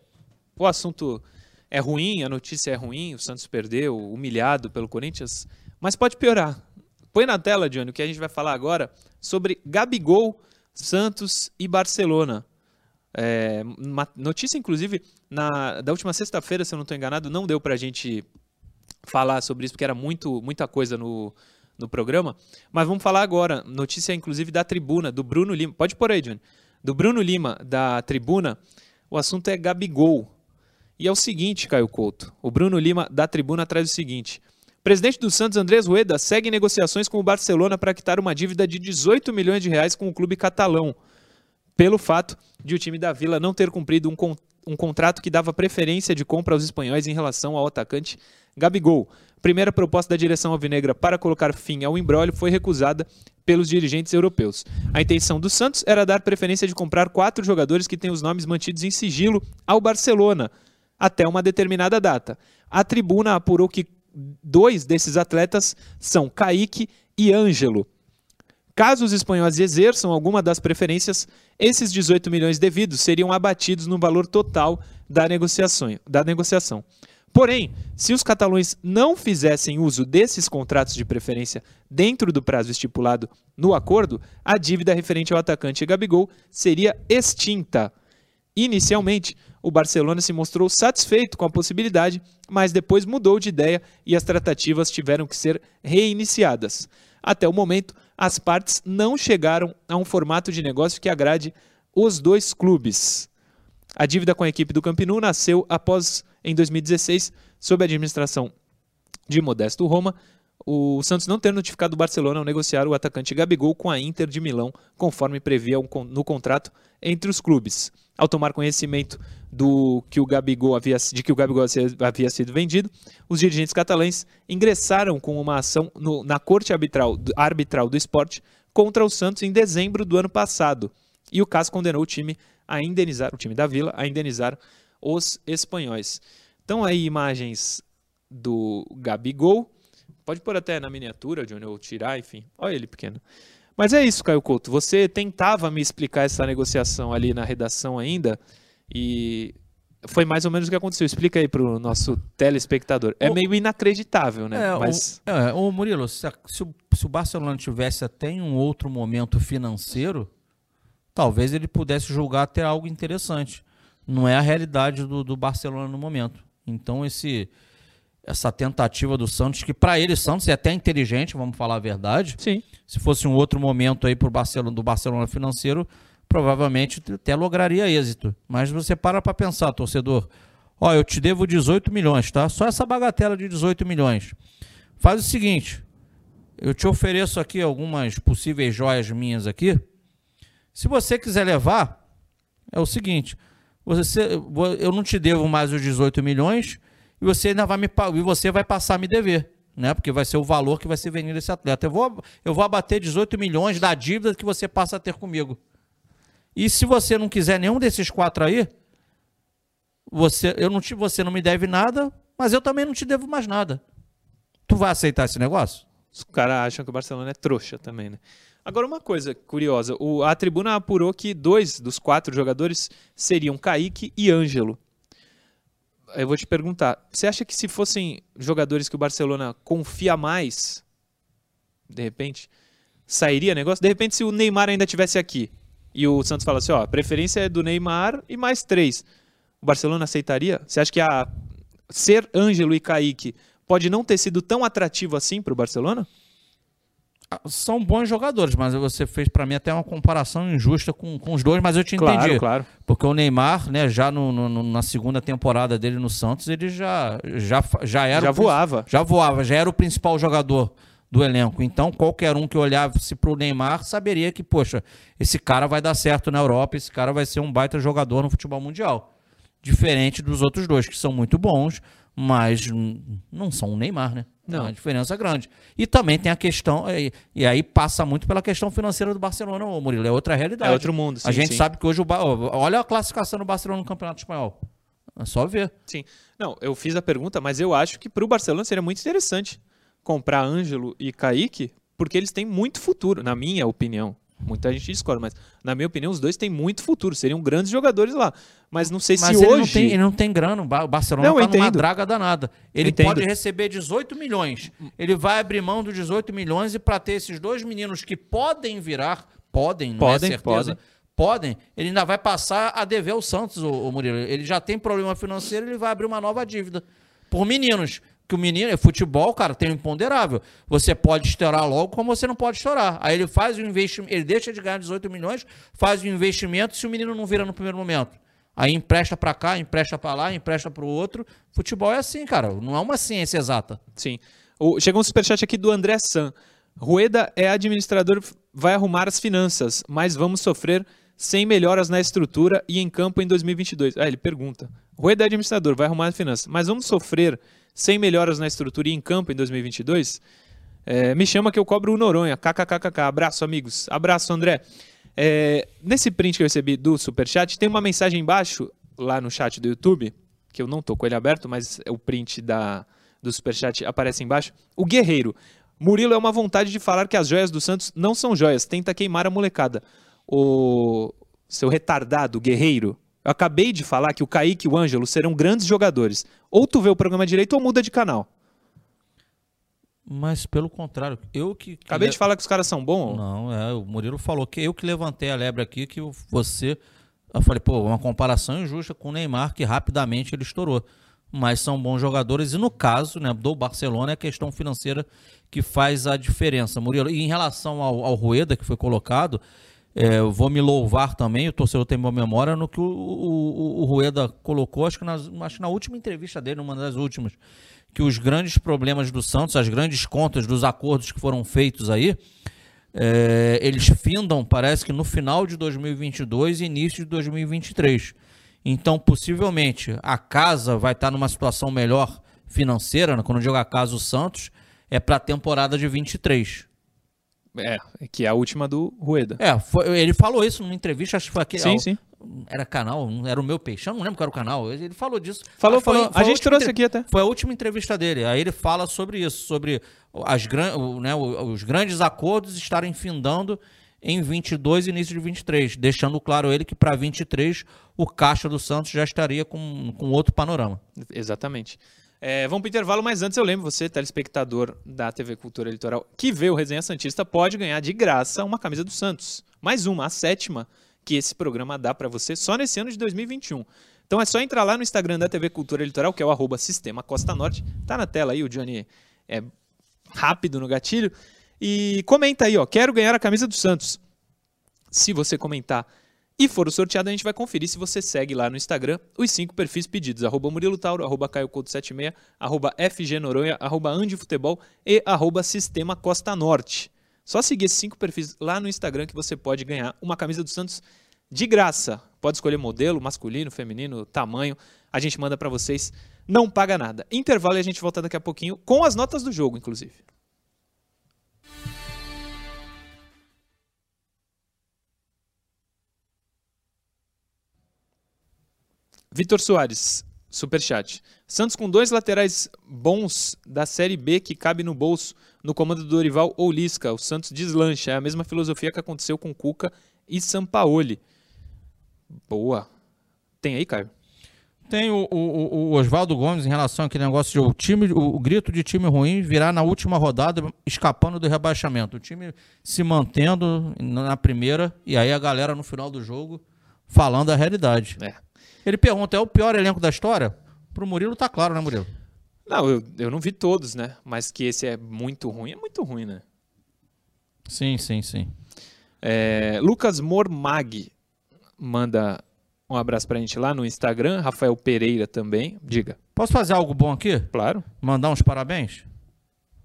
O assunto é ruim, a notícia é ruim, o Santos perdeu, humilhado pelo Corinthians, mas pode piorar. Põe na tela, Johnny, o que a gente vai falar agora sobre Gabigol, Santos e Barcelona. É, uma notícia, inclusive, na, da última sexta-feira, se eu não estou enganado, não deu para a gente falar sobre isso, porque era muito, muita coisa no, no programa. Mas vamos falar agora. Notícia, inclusive, da tribuna, do Bruno Lima. Pode pôr aí, Johnny. Do Bruno Lima, da tribuna. O assunto é Gabigol. E é o seguinte, Caio Couto. O Bruno Lima, da tribuna, traz o seguinte. Presidente do Santos, Andrés Rueda, segue negociações com o Barcelona para quitar uma dívida de 18 milhões de reais com o clube catalão, pelo fato de o time da Vila não ter cumprido um, con um contrato que dava preferência de compra aos espanhóis em relação ao atacante Gabigol. Primeira proposta da direção alvinegra para colocar fim ao embrólio foi recusada pelos dirigentes europeus. A intenção do Santos era dar preferência de comprar quatro jogadores que têm os nomes mantidos em sigilo ao Barcelona até uma determinada data. A tribuna apurou que dois desses atletas são Kaique e Ângelo. Caso os espanhóis exerçam alguma das preferências, esses 18 milhões devidos seriam abatidos no valor total da negociação. Da negociação. Porém, se os catalães não fizessem uso desses contratos de preferência dentro do prazo estipulado no acordo, a dívida referente ao atacante Gabigol seria extinta. Inicialmente, o Barcelona se mostrou satisfeito com a possibilidade, mas depois mudou de ideia e as tratativas tiveram que ser reiniciadas. Até o momento, as partes não chegaram a um formato de negócio que agrade os dois clubes. A dívida com a equipe do Campinu nasceu após, em 2016, sob a administração de Modesto Roma, o Santos não ter notificado o Barcelona ao negociar o atacante Gabigol com a Inter de Milão, conforme previa no contrato entre os clubes. Ao tomar conhecimento do que o Gabigol havia, de que o Gabigol havia sido vendido, os dirigentes catalães ingressaram com uma ação no, na Corte arbitral, arbitral do Esporte contra o Santos em dezembro do ano passado. E o caso condenou o time a indenizar, o time da Vila, a indenizar os espanhóis. Então aí imagens do Gabigol. Pode pôr até na miniatura, Johnny, ou tirar, enfim. Olha ele pequeno. Mas é isso, Caio Couto. Você tentava me explicar essa negociação ali na redação ainda e foi mais ou menos o que aconteceu. Explica aí para o nosso telespectador. É o... meio inacreditável, né? É, Mas... o, é, o Murilo, se, se, o, se o Barcelona tivesse até em um outro momento financeiro, talvez ele pudesse julgar até algo interessante. Não é a realidade do, do Barcelona no momento. Então, esse essa tentativa do Santos, que para ele, Santos é até inteligente, vamos falar a verdade. Sim. Se fosse um outro momento aí pro Barcelona, do Barcelona financeiro, provavelmente até lograria êxito. Mas você para para pensar, torcedor. Ó, eu te devo 18 milhões, tá? Só essa bagatela de 18 milhões. Faz o seguinte, eu te ofereço aqui algumas possíveis joias minhas aqui. Se você quiser levar, é o seguinte, você, eu não te devo mais os 18 milhões, e você ainda vai me e você vai passar a me dever, né? Porque vai ser o valor que vai ser vendido esse atleta. Eu vou, eu vou abater 18 milhões da dívida que você passa a ter comigo. E se você não quiser nenhum desses quatro aí, você, eu não te, você não me deve nada, mas eu também não te devo mais nada. Tu vai aceitar esse negócio? Os caras acham que o Barcelona é trouxa também, né? Agora, uma coisa curiosa: o, a tribuna apurou que dois dos quatro jogadores seriam Kaique e Ângelo eu vou te perguntar, você acha que se fossem jogadores que o Barcelona confia mais, de repente, sairia negócio? De repente, se o Neymar ainda tivesse aqui e o Santos falasse, ó, a preferência é do Neymar e mais três, o Barcelona aceitaria? Você acha que a ser Ângelo e Kaique pode não ter sido tão atrativo assim para o Barcelona? São bons jogadores, mas você fez para mim até uma comparação injusta com, com os dois, mas eu te claro, entendi. Claro. Porque o Neymar, né, já no, no, na segunda temporada dele no Santos, ele já, já, já era. Já voava. Já voava, já era o principal jogador do elenco. Então, qualquer um que olhasse para o Neymar saberia que, poxa, esse cara vai dar certo na Europa, esse cara vai ser um baita jogador no futebol mundial. Diferente dos outros dois, que são muito bons, mas não são o Neymar, né? Não. É uma diferença grande. E também tem a questão, e, e, aí passa muito pela questão financeira do Barcelona, ô Murilo. É outra realidade. É outro mundo, sim, A gente sim. sabe que hoje o. Olha a classificação do Barcelona no Campeonato Espanhol. É só ver. Sim. Não, eu fiz a pergunta, mas eu acho que para o Barcelona seria muito interessante comprar Ângelo e Kaique, porque eles têm muito futuro, na minha opinião. Muita gente discorda, mas na minha opinião os dois têm muito futuro, seriam grandes jogadores lá. Mas não sei mas se ele hoje. Não tem, ele não tem grana, o Barcelona não, tá numa draga danada. Ele entendo. pode receber 18 milhões. Ele vai abrir mão dos 18 milhões e para ter esses dois meninos que podem virar, podem, não podem, é certeza, podem. podem, ele ainda vai passar a dever ao Santos, o Murilo. Ele já tem problema financeiro, ele vai abrir uma nova dívida. Por meninos. Que o menino, é futebol, cara, tem um imponderável. Você pode estourar logo, como você não pode estourar. Aí ele faz o investimento, ele deixa de ganhar 18 milhões, faz o investimento se o menino não vira no primeiro momento. Aí empresta para cá, empresta para lá, empresta para o outro. Futebol é assim, cara. Não é uma ciência exata. Sim. O, chegou um superchat aqui do André San. Rueda é administrador, vai arrumar as finanças, mas vamos sofrer sem melhoras na estrutura e em campo em 2022. Ah, ele pergunta. Rueda é administrador, vai arrumar as finanças, mas vamos sofrer sem melhoras na estrutura e em campo em 2022? É, me chama que eu cobro o Noronha. KKKKK. Abraço, amigos. Abraço, André. É, nesse print que eu recebi do Superchat, tem uma mensagem embaixo, lá no chat do YouTube, que eu não tô com ele aberto, mas o print da, do Superchat aparece embaixo. O Guerreiro. Murilo é uma vontade de falar que as joias do Santos não são joias, tenta queimar a molecada. O seu retardado, Guerreiro. Eu acabei de falar que o Kaique e o Ângelo serão grandes jogadores. Ou tu vê o programa direito ou muda de canal. Mas pelo contrário, eu que. Acabei de falar que os caras são bons? Não, é, o Murilo falou que eu que levantei a lebre aqui, que você. Eu falei, pô, uma comparação injusta com o Neymar, que rapidamente ele estourou. Mas são bons jogadores, e no caso né, do Barcelona é a questão financeira que faz a diferença. Murilo, e em relação ao, ao Rueda, que foi colocado, é, eu vou me louvar também, o torcedor tem boa memória, no que o, o, o Rueda colocou, acho que, nas, acho que na última entrevista dele, numa das últimas que os grandes problemas do Santos, as grandes contas dos acordos que foram feitos aí, é, eles findam, parece que no final de 2022 e início de 2023. Então, possivelmente, a casa vai estar numa situação melhor financeira, né? quando jogar casa o Santos, é para a temporada de 23. É, que é a última do Rueda. É, foi, ele falou isso numa entrevista, acho que foi aqui. Sim, sim era canal, era o meu peixe, eu não lembro qual era o canal. Ele falou disso. Falou, foi, falou. Foi a, gente trouxe aqui até. Foi a última entrevista dele. Aí ele fala sobre isso, sobre as, né, os grandes acordos estarem findando em 22 e início de 23, deixando claro ele que para 23 o caixa do Santos já estaria com, com outro panorama. Exatamente. É, vamos para o intervalo, mas antes eu lembro, você, telespectador da TV Cultura Litoral, que vê o Resenha Santista, pode ganhar de graça uma camisa do Santos. Mais uma, a sétima que esse programa dá para você só nesse ano de 2021. Então é só entrar lá no Instagram da TV Cultura Litoral, que é o arroba Sistema Costa Norte. Tá na tela aí, o Johnny é rápido no gatilho. E comenta aí, ó, quero ganhar a camisa do Santos. Se você comentar e for o sorteado, a gente vai conferir se você segue lá no Instagram os cinco perfis pedidos, arroba Murilo Tauro, arroba Caio 76, arroba FG Noronha, arroba Andi Futebol e arroba Sistema Costa Norte. Só seguir esses cinco perfis lá no Instagram que você pode ganhar uma camisa do Santos de graça. Pode escolher modelo, masculino, feminino, tamanho. A gente manda para vocês, não paga nada. Intervalo e a gente volta daqui a pouquinho com as notas do jogo, inclusive. Vitor Soares, superchat. Santos com dois laterais bons da Série B que cabe no bolso no comando do Dorival ou Lisca. O Santos deslancha. É a mesma filosofia que aconteceu com Cuca e Sampaoli. Boa. Tem aí, Caio? Tem o, o, o Oswaldo Gomes em relação àquele negócio de o time, o, o, grito de time ruim virar na última rodada, escapando do rebaixamento. O time se mantendo na primeira e aí a galera no final do jogo falando a realidade. É. Ele pergunta: é o pior elenco da história? Pro Murilo tá claro, né, Murilo? Não, eu, eu não vi todos, né? Mas que esse é muito ruim, é muito ruim, né? Sim, sim, sim. É, Lucas Mormag manda um abraço pra gente lá no Instagram. Rafael Pereira também. Diga. Posso fazer algo bom aqui? Claro. Mandar uns parabéns?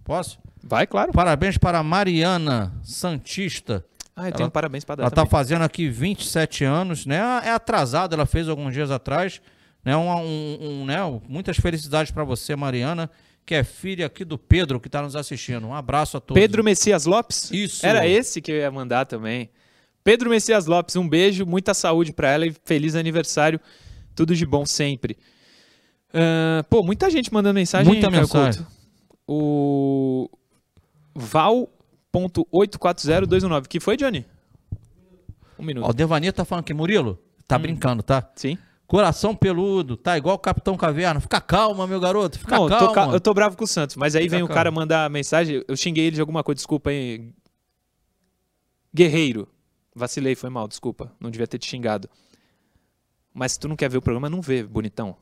Posso? Vai, claro. Parabéns para Mariana Santista. Ah, eu tenho parabéns para dar Ela está fazendo aqui 27 anos, né? É atrasada, ela fez alguns dias atrás. Né, um, um, um né, muitas felicidades para você, Mariana, que é filha aqui do Pedro, que está nos assistindo. Um abraço a todos. Pedro Messias Lopes? Isso. Era esse que eu ia mandar também. Pedro Messias Lopes, um beijo, muita saúde para ela e feliz aniversário. Tudo de bom sempre. Uh, pô, muita gente mandando mensagem. Muita mensagem. O Val.840219. Que foi, Johnny? Um minuto. Ó, o Devani tá falando que Murilo tá hum. brincando, tá? Sim. Coração peludo, tá igual o Capitão Caverna. Fica calma, meu garoto, fica Não, calma. Eu tô, eu tô bravo com o Santos, mas aí fica vem calma. o cara mandar mensagem, eu xinguei ele de alguma coisa, desculpa aí. Guerreiro. Vacilei, foi mal, desculpa. Não devia ter te xingado. Mas se tu não quer ver o programa, não vê, bonitão.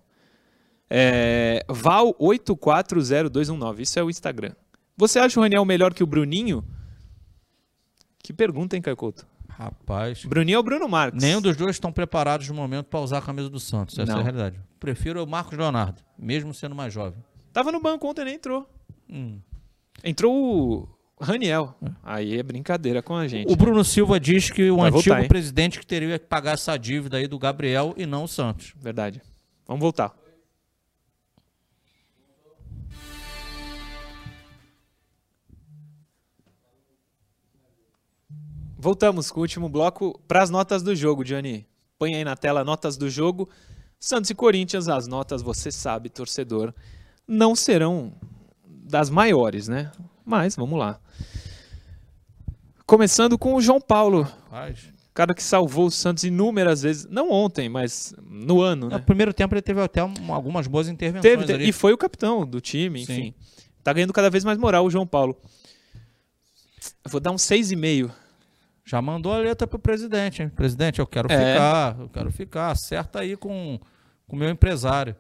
É, Val840219, isso é o Instagram. Você acha o Raniel melhor que o Bruninho? Que pergunta, hein, Caio Couto? Rapaz. Bruninho é o Bruno Marques. Nenhum dos dois estão preparados no momento para usar a camisa do Santos. Essa Não. é a realidade. Prefiro o Marcos Leonardo, mesmo sendo mais jovem. Tava no banco ontem, nem entrou. Hum. Entrou o Raniel. Aí é brincadeira com a gente. O Bruno Silva diz que o Vai antigo voltar, presidente que teria que pagar essa dívida aí do Gabriel e não o Santos. Verdade. Vamos voltar. Voltamos com o último bloco para as notas do jogo, Johnny. Põe aí na tela notas do jogo. Santos e Corinthians, as notas, você sabe, torcedor, não serão das maiores, né? Mas vamos lá. Começando com o João Paulo, Rapaz. cara que salvou o Santos inúmeras vezes, não ontem, mas no ano, né? No primeiro tempo ele teve até um- algumas boas intervenções Teve, e foi o capitão do time, Sim. enfim. Tá ganhando cada vez mais moral o João Paulo. Eu vou dar um 6,5. Já mandou a letra pro presidente, hein? Presidente, eu quero É. ficar, eu quero ficar. Acerta aí com o meu empresário.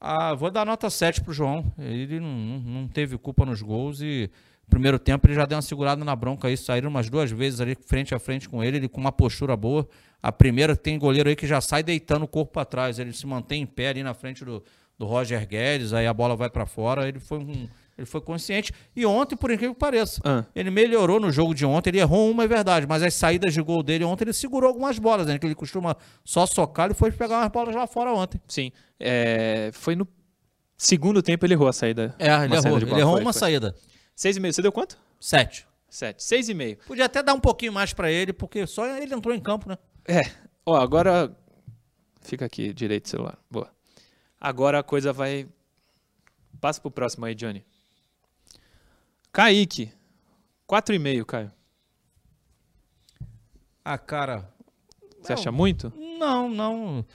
Ah, vou dar nota 7 pro João. Ele não, não- teve culpa nos gols e primeiro tempo ele já deu uma segurada na bronca aí, saíram umas duas vezes ali frente a frente com ele, ele com uma postura boa. A primeira tem goleiro aí que já sai deitando o corpo para trás, ele se mantém em pé ali na frente do, do Roger Guedes, aí a bola vai para fora, ele foi um, ele foi consciente. E ontem, por incrível que pareça, Ah. ele melhorou no jogo de ontem, ele errou uma, é verdade, mas as saídas de gol dele ontem ele segurou algumas bolas, né? Que ele costuma só socar, ele foi pegar umas bolas lá fora ontem. Sim. É, foi no segundo tempo ele errou a saída. É, ele errou, ele errou Foi, uma foi. saída. 6,5. Você deu quanto? Sete. 7. 6,5. Podia até dar um pouquinho mais pra ele, porque só ele entrou em campo, né? É. Ó, agora. Fica aqui, direito do celular. Boa. Agora a coisa vai. Passa pro próximo aí, Johnny. Kaique. 4,5, Caio. Ah, cara. Você acha muito? Não, não.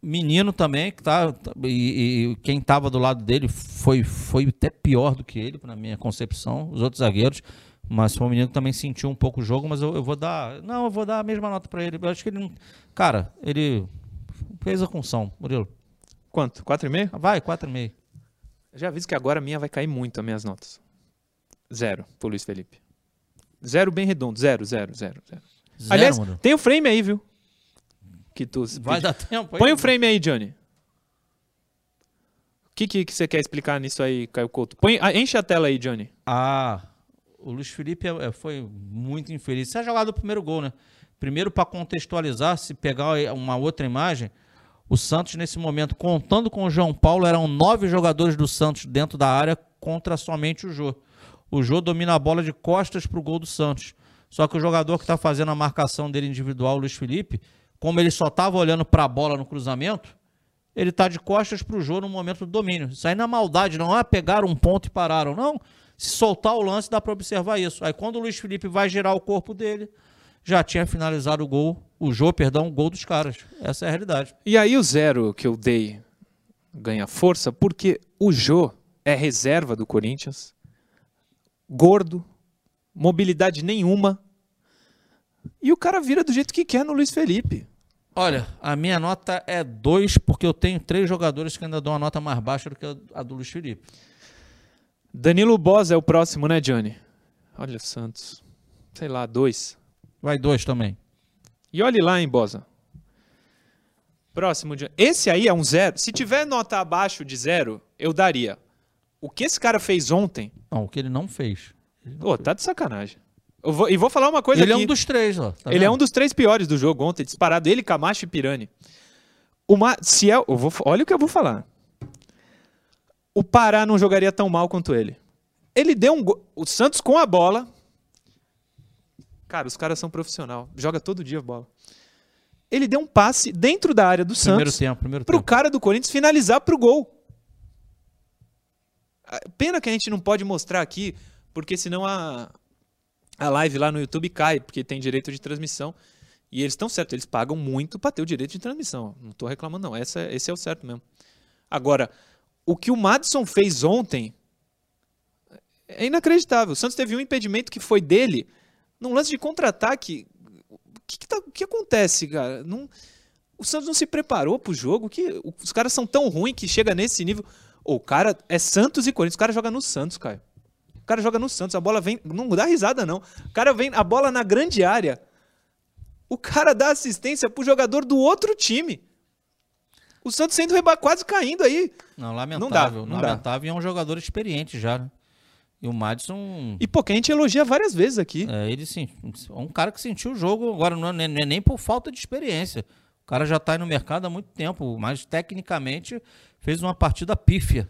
Menino também, que tá. E, e quem tava do lado dele foi, foi até pior do que ele, na minha concepção, os outros zagueiros. Mas foi um menino que também sentiu um pouco o jogo, mas eu, eu vou dar. Não, eu vou dar a mesma nota pra ele. Eu acho que ele não. Cara, ele fez a função, Murilo. Quanto? 4,5? Vai, 4,5. Eu Já aviso que agora a minha vai cair muito, as minhas notas. Zero pro Luiz Felipe. Zero bem redondo. Zero, zero, zero, zero. Zero, Aliás, Murilo. tem o frame aí, viu? Que tu Vai dar tempo aí. Põe o frame aí, Johnny. O que, que, que você quer explicar nisso aí, Caio Couto? Põe, enche a tela aí, Johnny. Ah, o Luiz Felipe é- é- foi muito infeliz. Isso é a jogada do primeiro gol, né? Primeiro, para contextualizar, se pegar uma outra imagem, o Santos, nesse momento, contando com o João Paulo, eram nove jogadores do Santos dentro da área contra somente o Jô. O Jô domina a bola de costas para o gol do Santos. Só que o jogador que está fazendo a marcação dele individual, o Luiz Felipe, como ele só estava olhando para a bola no cruzamento, ele tá de costas pro Jô no momento do domínio. Isso aí na maldade, não é pegar um ponto e pararam, não. Se soltar o lance, dá para observar isso. Aí quando o Luiz Felipe vai girar o corpo dele, já tinha finalizado o gol, o Jô, perdão, o gol dos caras. Essa é a realidade. E aí o zero que eu dei ganha força porque o Jô é reserva do Corinthians, gordo, mobilidade nenhuma, e o cara vira do jeito que quer no Luiz Felipe. Olha, a minha nota é 2, porque eu tenho três jogadores que ainda dão uma nota mais baixa do que a do Luiz Felipe. Danilo Boz é o próximo, né, Johnny? Olha, Santos. Sei lá, dois. Vai dois também. E olhe lá, hein, Bosa. Próximo. Johnny. Esse aí é um zero. Se tiver nota abaixo de zero, eu daria. O que esse cara fez ontem, Não, o que ele não fez. Ô, tá de sacanagem. Vou- e vou falar uma coisa ele é aqui. um dos três, ó. tá ele é vendo? um dos três piores do jogo ontem, disparado. Ele, Camacho e Pirani. Uma, se é, eu vou, olha o que eu vou falar. O Pará não jogaria tão mal quanto ele. Ele deu um. O Santos com a bola. Cara, os caras são profissional. Joga todo dia a bola. Ele deu um passe dentro da área do Primeiro Santos tempo, primeiro pro tempo. cara do Corinthians finalizar pro gol. Ah, Pena que a gente não pode mostrar aqui, porque senão a, a live lá no YouTube cai, porque tem direito de transmissão. E eles estão certos, eles pagam muito para ter o direito de transmissão. Não estou reclamando, não. Essa, esse é o certo mesmo. Agora, o que o Madison fez ontem é inacreditável. O Santos teve um impedimento que foi dele, num lance de contra-ataque. que, que, tá- o que acontece, cara? Não, o Santos não se preparou pro jogo, que os caras são tão ruins que chega nesse nível. O cara é Santos e Corinthians, o cara joga no Santos, cara. O cara joga no Santos, a bola vem. Não dá risada, não. O cara vem, a bola na grande área. O cara dá assistência pro jogador do outro time. O Santos sendo reba quase caindo aí. Não, Não dá, lamentável. não dá. lamentável e é um jogador experiente já, né? E o Madison, E pô, que a gente elogia várias vezes aqui. é, ele sim, é um cara que sentiu o jogo agora, não é, nem- não é nem por falta de experiência. O cara já tá aí no mercado há muito tempo, mas tecnicamente fez uma partida pífia.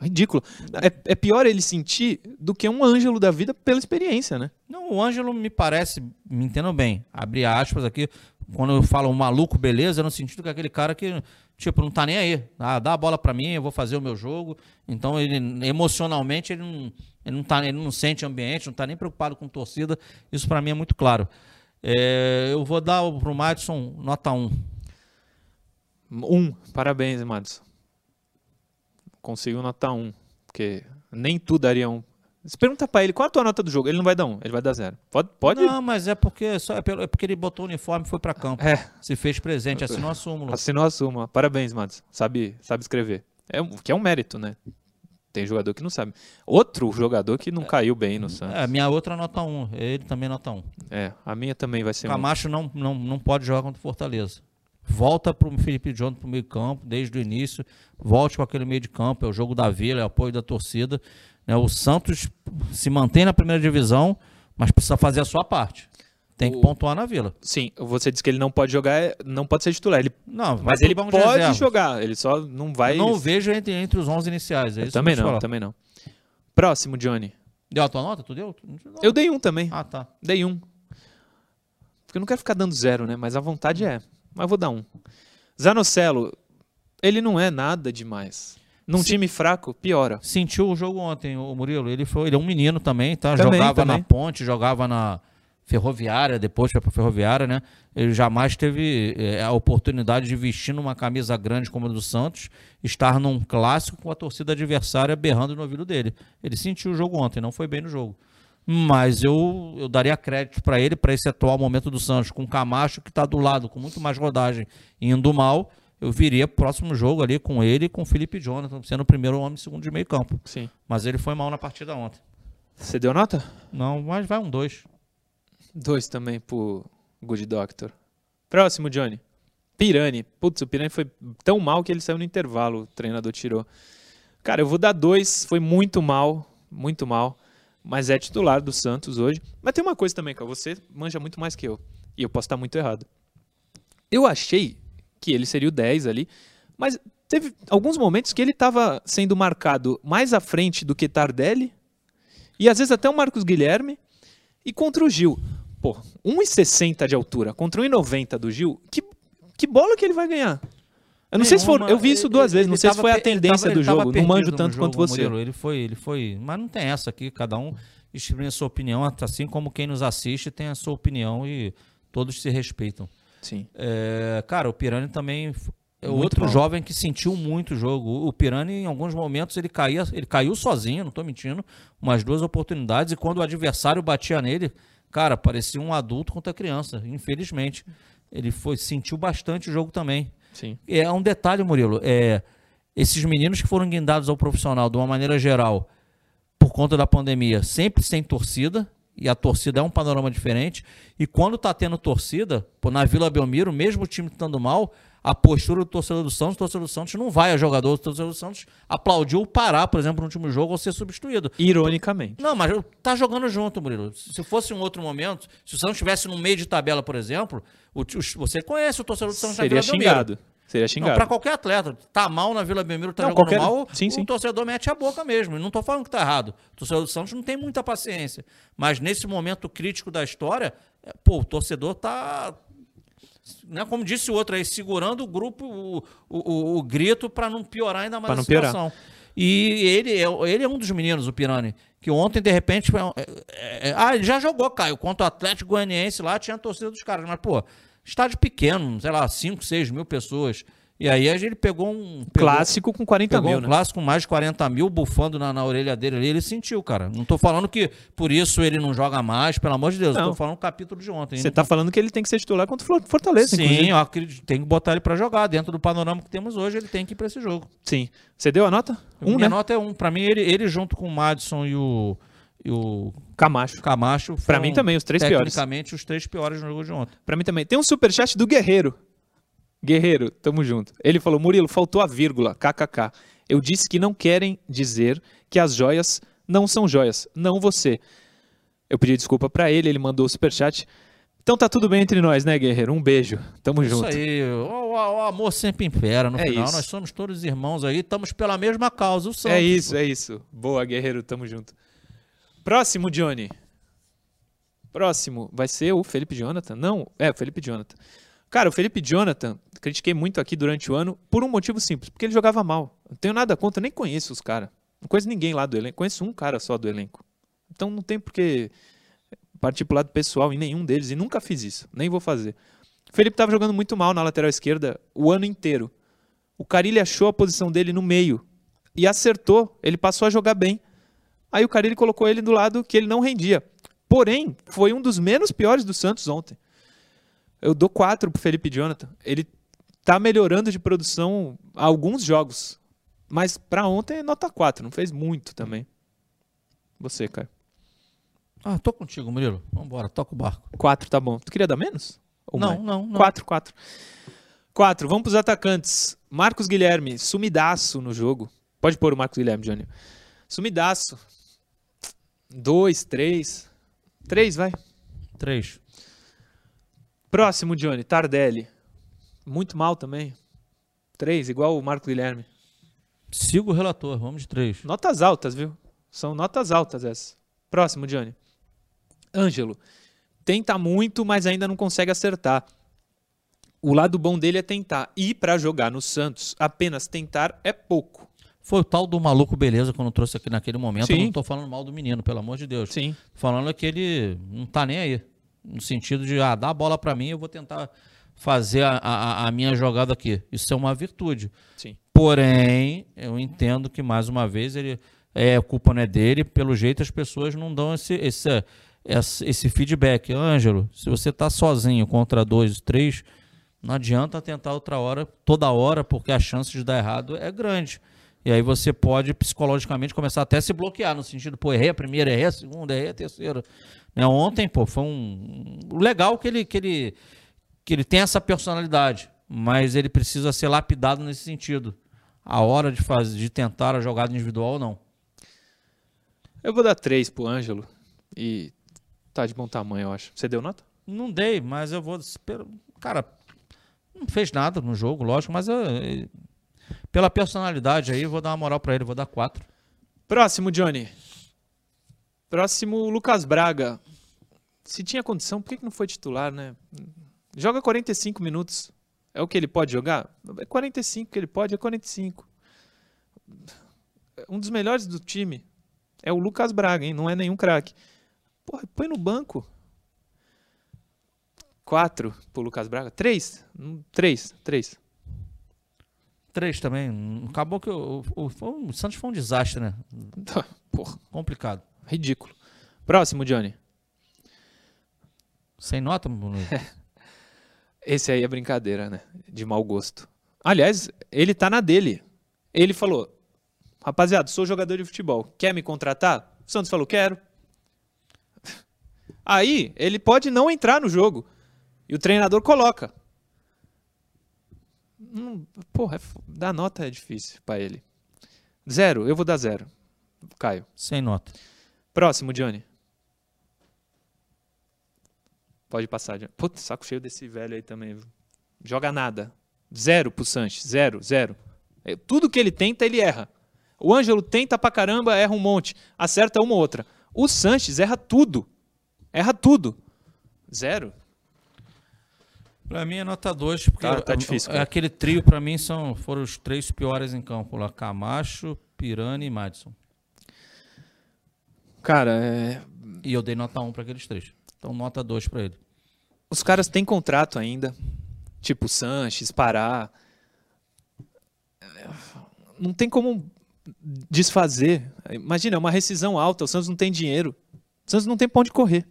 Ridículo. É, é pior ele sentir do que um Ângelo da vida pela experiência, né? Não, o Ângelo me parece, me entendam bem, abrir aspas aqui, quando eu falo um maluco, beleza, no sentido que é aquele cara que, tipo, não tá nem aí. Ah, dá a bola pra mim, eu vou fazer o meu jogo. Então, ele emocionalmente, ele não, ele não, tá, ele não sente ambiente, não tá nem preocupado com torcida. Isso pra mim é muito claro. É, eu vou dar pro Madison nota 1. Um. Parabéns, Madison. Conseguiu nota um. Porque nem tu daria um. Se pergunta pra ele qual a tua nota do jogo, ele não vai dar um, ele vai dar zero. Pode? pode? Não, mas é porque, só, é pelo- é porque ele botou o uniforme e foi pra campo. É, Se fez presente, assinou a súmula. assinou a súmula. Parabéns, Madison. Sabe, sabe escrever. É, um- que é um mérito, né? Tem jogador que não sabe. Outro jogador que não caiu bem no Santos. É, minha outra nota 1. Ele também nota 1. É, a minha também vai ser um. Camacho não, não, não pode jogar contra o Fortaleza. Volta para o Felipe John para o meio campo, desde o início. Volte com aquele meio de campo. É o jogo da vila, é o apoio da torcida. né? O Santos se mantém na primeira divisão, mas precisa fazer a sua parte. Tem que O- pontuar na vila. Sim, você disse que ele não pode jogar, é- não pode ser titular. Ele, Não, mas ele pode jogar, ele só não vai. Eu não vejo entre, entre os 11 iniciais. É também não, falar. também não. Próximo, Johnny. Deu a tua nota? Tu deu? Eu dei um também. Ah, tá. Dei um. Porque eu não quero ficar dando zero, né? Mas a vontade é. Mas vou dar um. Zanocelo, ele não é nada demais. Num Se- time fraco, piora. sentiu o jogo ontem, o Murilo. Ele foi, ele é um menino também, tá? Também, jogava também. na Ponte, jogava na Ferroviária, depois foi pra Ferroviária, né? Ele jamais teve eh, a oportunidade de vestir numa camisa grande como a do Santos, estar num clássico com a torcida adversária berrando no ouvido dele. Ele sentiu o jogo ontem, não foi bem no jogo. Mas eu, eu daria crédito para ele, para esse atual momento do Santos, com o Camacho que está do lado, com muito mais rodagem, indo mal. Eu viria próximo jogo ali com ele e com o Felipe Jonathan, sendo o primeiro homem e segundo de meio campo. Sim. Mas ele foi mal na partida ontem. Você deu nota? Não, mas vai um dois. Dois também pro Good Doctor. Próximo, Johnny. Pirani. Putz, o Pirani foi tão mal que ele saiu no intervalo, o treinador tirou. Cara, eu vou dar dois. Foi muito mal, muito mal. Mas é titular do Santos hoje. Mas tem uma coisa também, cara. Você manja muito mais que eu. E eu posso estar muito errado. Eu achei que ele seria o 10 ali. Mas teve alguns momentos que ele estava sendo marcado mais à frente do que Tardelli. E às vezes até o Marcos Guilherme. E contra o Gil. Pô, 1,60 de altura contra 1,90 do Gil, que, que bola que ele vai ganhar? Eu não sei se for. Nenhuma. Eu vi isso Ele- duas vezes, não ele sei se foi a ele tendência tava- do ele jogo. Não manjo tanto jogo, quanto você. Murilo. Ele foi, ele foi. Mas não tem essa aqui, cada um exprime a sua opinião, assim como quem nos assiste tem a sua opinião e todos se respeitam. Sim. É, cara, o Pirani também é Muito outro jovem que sentiu muito o jogo. O Pirani, em alguns momentos, ele caía, ele caiu sozinho, não tô mentindo, umas duas oportunidades, e quando o adversário batia nele, cara, parecia um adulto contra criança, infelizmente. Ele foi, sentiu bastante o jogo também. Sim. É um detalhe, Murilo. É, esses meninos que foram guindados ao profissional, de uma maneira geral, por conta da pandemia, sempre sem torcida. E a torcida é um panorama diferente. E quando tá tendo torcida, pô, na Vila Belmiro, mesmo o time estando mal, a postura do torcedor do Santos, o torcedor do Santos não vai a jogador, o torcedor do Santos aplaudiu o Pará, por exemplo, no último jogo, ao ser substituído. Ironicamente. Não, mas tá jogando junto, Murilo. Se fosse um outro momento, se o Santos estivesse no meio de tabela, por exemplo, o você conhece o torcedor do Santos na Seria Vila Belmiro. xingado. Seria xingado. pra qualquer atleta. Tá mal na Vila Belmiro, tá Não, jogando qualquer- mal, sim, o sim. torcedor mete a boca mesmo. E não tô falando que tá errado. O torcedor do Santos não tem muita paciência. Mas nesse momento crítico da história, é, pô, o torcedor tá. Né, como disse o outro aí, segurando o grupo, o, o, o- grito para não piorar ainda mais Pra a não piorar. situação. E ele é, ele é um dos meninos, o Pirani, que ontem, de repente, um- é, é, ah, ele já jogou, Caio, contra o Atlético Goianiense lá, tinha a torcida dos caras, mas, pô, estádio pequeno, sei lá, 5, 6 mil pessoas. E aí gente pegou um. Pegou, Clássico com 40 pegou mil, um né? clássico com mais de 40 mil bufando na, na orelha dele ali. Ele sentiu, cara. Não tô falando que por isso ele não joga mais, pelo amor de Deus. Não. Tô falando o capítulo de ontem. Você Não tá falando que ele tem que ser titular contra o Fortaleza, Sim, inclusive. eu acredito, tem que botar ele pra jogar. Dentro do panorama que temos hoje, ele tem que ir pra esse jogo. Sim. Você deu a nota? Um, Minha né? nota é um. Pra mim, ele, ele junto com o Madison e o, e o Camacho. Camacho. Pra foram, mim também, os três piores. Tecnicamente, os três piores no jogo de ontem. Pra mim também. Tem um superchat do Guerreiro. Guerreiro, tamo junto. Ele falou: Murilo, faltou a vírgula, kkk. Eu disse que não querem dizer que as joias não são joias, não você. Eu pedi desculpa pra ele, ele mandou o superchat. Então tá tudo bem entre nós, né, Guerreiro? Um beijo. Tamo Isso junto. aí, o, o- o amor sempre impera. No É final, isso. nós somos todos irmãos aí, estamos pela mesma causa, o Santos. É isso, é isso. Boa, Guerreiro, tamo junto. Próximo, Johnny. Próximo vai ser o Felipe Jonathan? Não, é o Felipe Jonathan. Cara, o Felipe Jonathan, critiquei muito aqui durante o ano por um motivo simples, porque ele jogava mal. Não tenho nada contra, nem conheço os caras. Não conheço ninguém lá do elenco, conheço um cara só do elenco. Então não tem por que partir pro lado pessoal em nenhum deles, e nunca fiz isso, nem vou fazer. O Felipe tava jogando muito mal na lateral esquerda o ano inteiro. O Carilli achou a posição dele no meio e acertou, ele passou a jogar bem. Aí o Carilli colocou ele do lado que ele não rendia. Porém, foi um dos menos piores do Santos ontem. Eu dou 4 pro Felipe Jonathan. Ele tá melhorando de produção alguns jogos. Mas pra ontem é nota 4, não fez muito também. Você, Caio. Ah, tô contigo, Murilo. Vambora, toca o barco. 4 tá bom. Tu queria dar menos? Ou não, mais? não, não. 4, 4. 4, vamos pros atacantes. Marcos Guilherme, sumidaço no jogo. Pode pôr o Marcos Guilherme, Johnny. Sumidaço. 2, 3. 3, vai. Três. Próximo, Johnny, Tardelli. Muito mal também. 3, igual o Marcos Guilherme. Siga o relator, vamos de três. Notas altas, viu? São notas altas essas. Próximo, Johnny. Ângelo. Tenta muito, mas ainda não consegue acertar. O lado bom dele é tentar. E para jogar no Santos, apenas tentar é pouco. Foi o tal do maluco beleza quando eu trouxe aqui naquele momento. Eu Sim. não tô falando mal do menino, pelo amor de Deus. Sim. Tô falando que ele não tá nem aí. No sentido de, ah, dá a bola pra mim, eu vou tentar fazer a, a, a minha jogada aqui. Isso é uma virtude. Sim. Porém, eu entendo que, mais uma vez, ele é a culpa não é dele. Pelo jeito, as pessoas não dão esse, esse, esse, feedback. Ângelo, se você tá sozinho contra dois, três, não adianta tentar outra hora, toda hora, porque a chance de dar errado é grande. E aí você pode psicologicamente começar até a se bloquear, no sentido, pô, errei a primeira, errei a segunda, errei a terceira. Né? Ontem, pô, foi um. o Legal que ele, que ele, que ele tem essa personalidade, mas ele precisa ser lapidado nesse sentido. A hora de fazer, de tentar a jogada individual, não. Eu vou dar 3 pro Ângelo. E tá de bom tamanho, eu acho. Você deu nota? Não dei, mas eu vou. Cara, não fez nada no jogo, lógico, mas eu, pela personalidade aí, eu vou dar uma moral pra ele, vou dar quatro. Próximo, Johnny. Próximo, Lucas Braga. Se tinha condição, por que não foi titular, né? Joga 45 minutos. É o que ele pode jogar? É 45 que ele pode, é 45. Um dos melhores do time é o Lucas Braga, hein? Não é nenhum craque. Porra, põe no banco. Quatro pro Lucas Braga. Três? Hum, Três, três. Três também. Acabou que o, o, o Santos foi um desastre, né? Porra, Complicado. ridículo. Próximo, Johnny. Sem nota, Bruno? Esse aí é brincadeira, né? De mau gosto. Aliás, ele tá na dele. Ele falou: Rapaziada, sou jogador de futebol. Quer me contratar? O Santos falou: Quero. Aí, ele pode não entrar no jogo. E o treinador coloca. Hum, porra, é f- dar nota é difícil pra ele. Zero, eu vou dar zero. Caio. Sem nota. Próximo, Johnny. Pode passar. Putz, saco cheio desse velho aí também. viu? Joga nada. Zero pro Sanches. Zero, zero. É, Tudo que ele tenta, ele erra. O Ângelo tenta pra caramba, erra um monte. Acerta uma ou outra. O Sanches erra tudo. Erra tudo. Zero. Pra mim é nota 2, porque Tá- tá é- difícil, é cara. aquele trio, pra mim, são, foram os três piores em campo lá: Camacho, Pirani e Madison. Cara, é, E eu dei nota 1 pra aqueles três. Então, nota 2 pra ele. Os caras têm contrato ainda. Tipo Sanches, Pará. não tem como desfazer. Imagina, é uma rescisão alta, o Santos não tem dinheiro. O Santos não tem pra onde correr.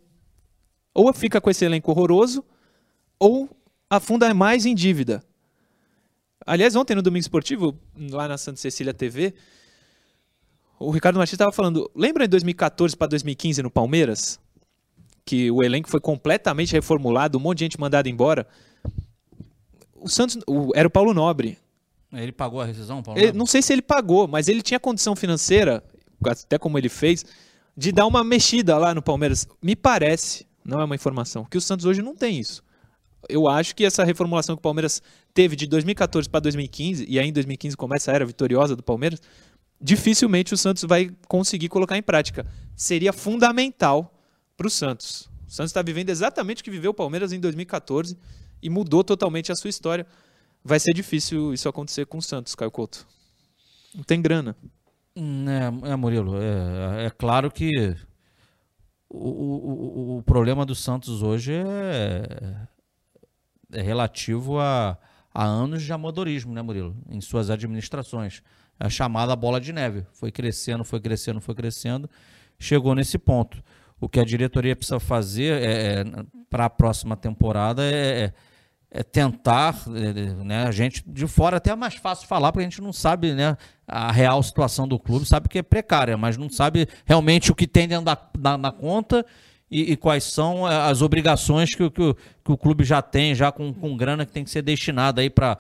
Ou fica com esse elenco horroroso, ou afunda mais em dívida. Aliás, ontem no Domingo Esportivo, lá na Santa Cecília TV, o Ricardo Martins estava falando. Lembra em 2014 para 2015 no Palmeiras? Que o elenco foi completamente reformulado, um monte de gente mandada embora. O Santos. O, era o Paulo Nobre. Ele pagou a rescisão, Paulo? Ele, não sei se ele pagou, mas ele tinha condição financeira, até como ele fez, de dar uma mexida lá no Palmeiras. Me parece, não é uma informação, que o Santos hoje não tem isso. Eu acho que essa reformulação que o Palmeiras teve de 2014 para 2015, e aí em 2015 começa a era vitoriosa do Palmeiras, dificilmente o Santos vai conseguir colocar em prática. Seria fundamental para o Santos. O Santos está vivendo exatamente o que viveu o Palmeiras em 2014 e mudou totalmente a sua história. Vai ser difícil isso acontecer com o Santos, Caio Couto. Não tem grana. Hum, é, é Murilo, é, é claro que o, o, o, problema do Santos hoje é, é relativo a, a anos de amadorismo, né, Murilo? Em suas administrações a chamada bola de neve. Foi crescendo, foi crescendo, foi crescendo, chegou nesse ponto. O que a diretoria precisa fazer é, é para a próxima temporada é, é, é tentar, é, né, a gente de fora até é mais fácil falar, porque a gente não sabe né, a real situação do clube, sabe que é precária, mas não sabe realmente o que tem dentro da, da, da conta e, e, quais são eh, as obrigações que, que, que, o clube já tem, já com, com grana que tem que ser destinada aí para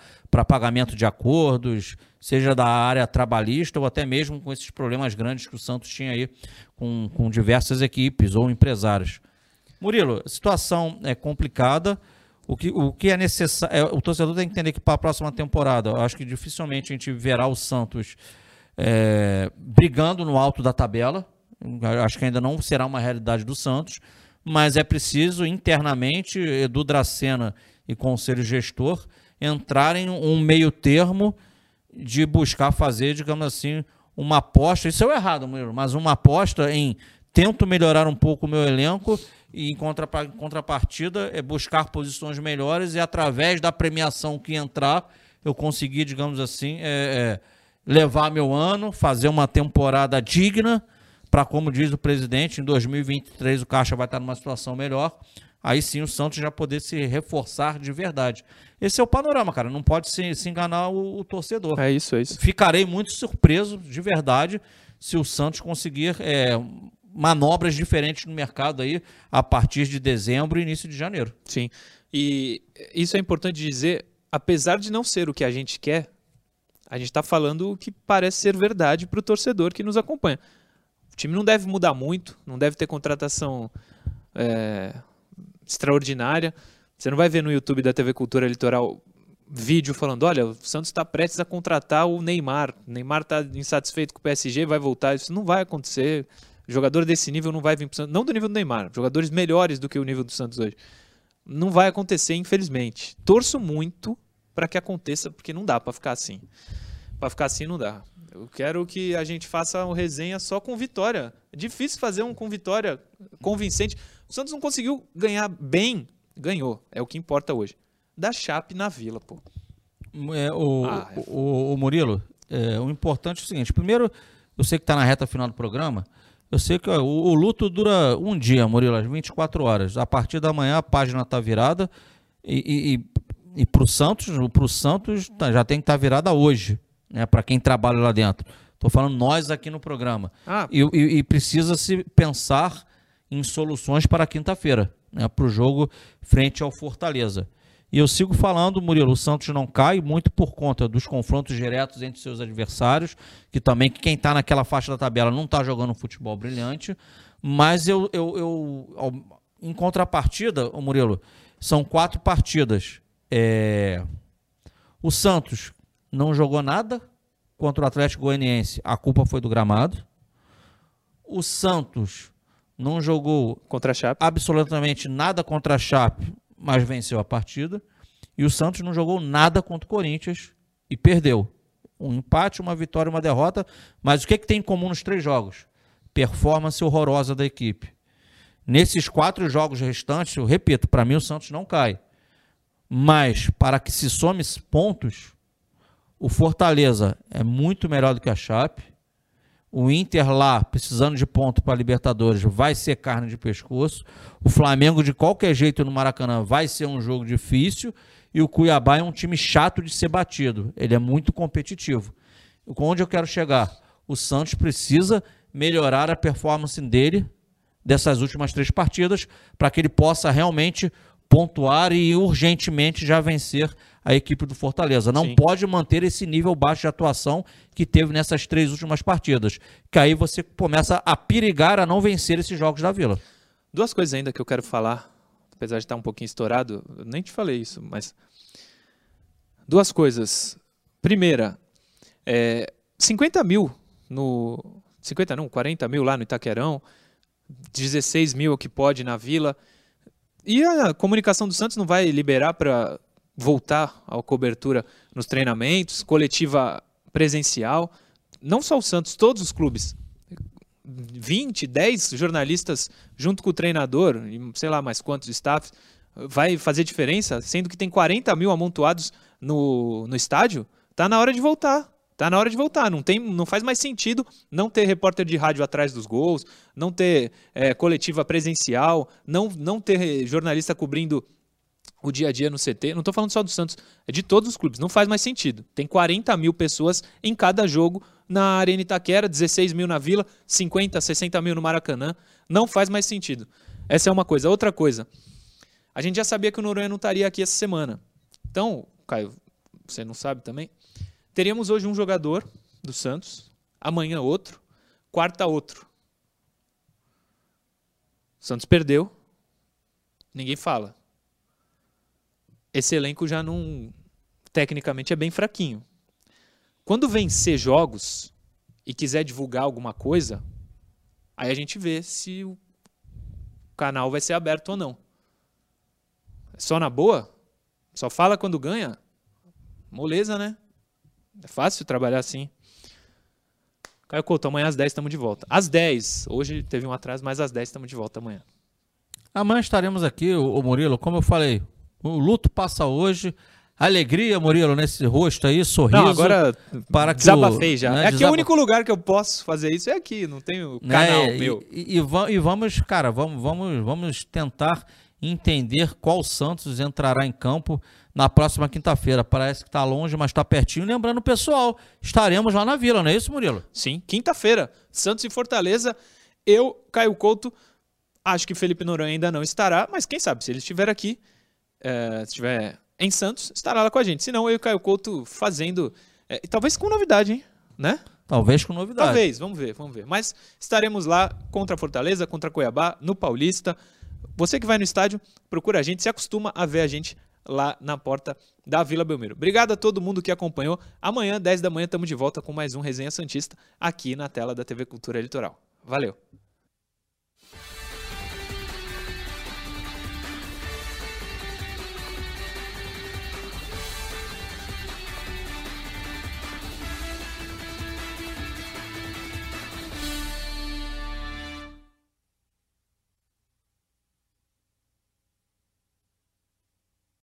pagamento de acordos, seja da área trabalhista ou até mesmo com esses problemas grandes que o Santos tinha aí com, com diversas equipes ou empresários. Murilo, a situação é complicada. O que, o que é necessário. É, o torcedor tem que entender que para a próxima temporada, eu acho que dificilmente a gente verá o Santos é, brigando no alto da tabela Acho que ainda não será uma realidade do Santos, mas é preciso internamente Edu Dracena e conselho gestor entrarem um meio termo de buscar fazer, digamos assim, uma aposta. Isso é errado, mas uma aposta em tento melhorar um pouco o meu elenco e em contrapartida é buscar posições melhores e através da premiação que entrar eu conseguir, digamos assim, é, é, levar meu ano, fazer uma temporada digna para, como diz o presidente, em 2023 o Caixa vai estar numa situação melhor. Aí sim o Santos já poder se reforçar de verdade. Esse é o panorama, cara. Não pode se, se enganar o, o, torcedor. É isso, é isso. Ficarei muito surpreso, de verdade, se o Santos conseguir é, manobras diferentes no mercado aí a partir de dezembro e início de janeiro. Sim. E isso é importante dizer, apesar de não ser o que a gente quer, a gente está falando o que parece ser verdade para o torcedor que nos acompanha. O time não deve mudar muito, não deve ter contratação é, extraordinária. Você não vai ver no YouTube da TV Cultura Litoral vídeo falando: olha, o Santos está prestes a contratar o Neymar. O Neymar está insatisfeito com o PSG, vai voltar. Isso não vai acontecer. Jogador desse nível não vai vir para o Santos. Não do nível do Neymar, jogadores melhores do que o nível do Santos hoje. Não vai acontecer, infelizmente. Torço muito para que aconteça, porque não dá para ficar assim. Para ficar assim não dá. Eu quero que a gente faça uma resenha só com vitória. É difícil fazer um com vitória convincente. O Santos não conseguiu ganhar bem. Ganhou. É o que importa hoje. Da Chape na Vila, pô. É, o, ah, é... o, o, Murilo, é, o importante é o seguinte. Primeiro, eu sei que está na reta final do programa. Eu sei que ó, o, o, luto dura um dia, Murilo, às 24 horas. A partir da manhã a página está virada. E, e, e para o Santos, pro Santos tá, já tem que estar tá virada hoje né, para quem trabalha lá dentro. Estou falando nós aqui no programa. Ah. E, e, e precisa se pensar em soluções para quinta-feira, né, para o jogo frente ao Fortaleza. E eu sigo falando, Murilo, o Santos não cai muito por conta dos confrontos diretos entre seus adversários, que também quem está naquela faixa da tabela não está jogando um futebol brilhante. Mas eu, eu, eu em contrapartida, Murilo, são quatro partidas. É... O Santos não jogou nada contra o Atlético Goianiense. A culpa foi do gramado. O Santos não jogou contra a Chape. absolutamente nada contra a Chape, mas venceu a partida. E o Santos não jogou nada contra o Corinthians e perdeu. Um empate, uma vitória, uma derrota. Mas o que, é que tem em comum nos três jogos? Performance horrorosa da equipe. Nesses quatro jogos restantes, eu repito, para mim o Santos não cai. Mas para que se some pontos, O Fortaleza é muito melhor do que a Chape. O Inter lá, precisando de ponto para Libertadores, vai ser carne de pescoço. O Flamengo, de qualquer jeito, no Maracanã, vai ser um jogo difícil. E o Cuiabá é um time chato de ser batido. Ele é muito competitivo. Onde eu quero chegar? O Santos precisa melhorar a performance dele dessas últimas três partidas para que ele possa realmente pontuar e urgentemente já vencer a equipe do Fortaleza. Não Sim. pode manter esse nível baixo de atuação que teve nessas três últimas partidas. Que aí você começa a perigar a não vencer esses jogos da Vila. Duas coisas ainda que eu quero falar, apesar de estar um pouquinho estourado, nem te falei isso, mas. Duas coisas. Primeira, é, 50 mil no. 50 não, 40 mil lá no Itaquerão, 16 mil que pode na Vila. E a comunicação do Santos não vai liberar para voltar à cobertura nos treinamentos, coletiva presencial. Não só o Santos, todos os clubes. 20, 10 jornalistas junto com o treinador, e sei lá mais quantos staffs, vai fazer diferença, sendo que tem 40 mil amontoados no, no estádio? Tá na hora de voltar. Tá na hora de voltar. Não, tem, não faz mais sentido não ter repórter de rádio atrás dos gols, não ter é, coletiva presencial, não, não ter jornalista cobrindo o dia a dia no CT. Não estou falando só do Santos, é de todos os clubes. Não faz mais sentido. Tem 40 mil pessoas em cada jogo na Arena Itaquera, 16 mil na Vila, 50, 60 mil no Maracanã. Não faz mais sentido. Essa é uma coisa. Outra coisa, a gente já sabia que o Noronha não estaria aqui essa semana. Então, Caio, você não sabe também? Teríamos hoje um jogador do Santos, amanhã outro, quarta outro. Santos perdeu, ninguém fala esse elenco já não. Tecnicamente é bem fraquinho. Quando vencer jogos e quiser divulgar alguma coisa, aí a gente vê se o canal vai ser aberto ou não. Só na boa? Só fala quando ganha? Moleza, né? É fácil trabalhar assim. Caio Couto, amanhã às 10 estamos de volta. Às 10. Hoje teve um atraso, mas às 10 estamos de volta amanhã. Amanhã estaremos aqui, o Murilo, como eu falei, o luto passa hoje. Alegria, Murilo, nesse rosto aí, sorriso. Não, agora para que desabafei já. Né, é aqui o único lugar que eu posso fazer isso, é aqui, não tenho canal é, meu. E, e, e, vamos, cara, vamos, vamos, vamos tentar entender qual Santos entrará em campo na próxima quinta-feira. Parece que está longe, mas está pertinho. Lembrando, pessoal, estaremos lá na Vila, não é isso, Murilo? Sim, quinta-feira, Santos e Fortaleza. Eu, Caio Couto, acho que Felipe Noronha ainda não estará, mas quem sabe, se ele estiver aqui, é, se estiver em Santos, estará lá com a gente. Se não, eu e o Caio Couto fazendo. É, talvez com novidade, hein? Né? Talvez com novidade. Talvez, vamos ver, vamos ver. Mas estaremos lá contra a Fortaleza, contra Cuiabá, no Paulista. Você que vai no estádio, procura a gente, se acostuma a ver a gente lá na porta da Vila Belmiro. Obrigado a todo mundo que acompanhou. Amanhã, 10 da manhã, estamos de volta com mais um Resenha Santista aqui na tela da TV Cultura Litoral. Valeu!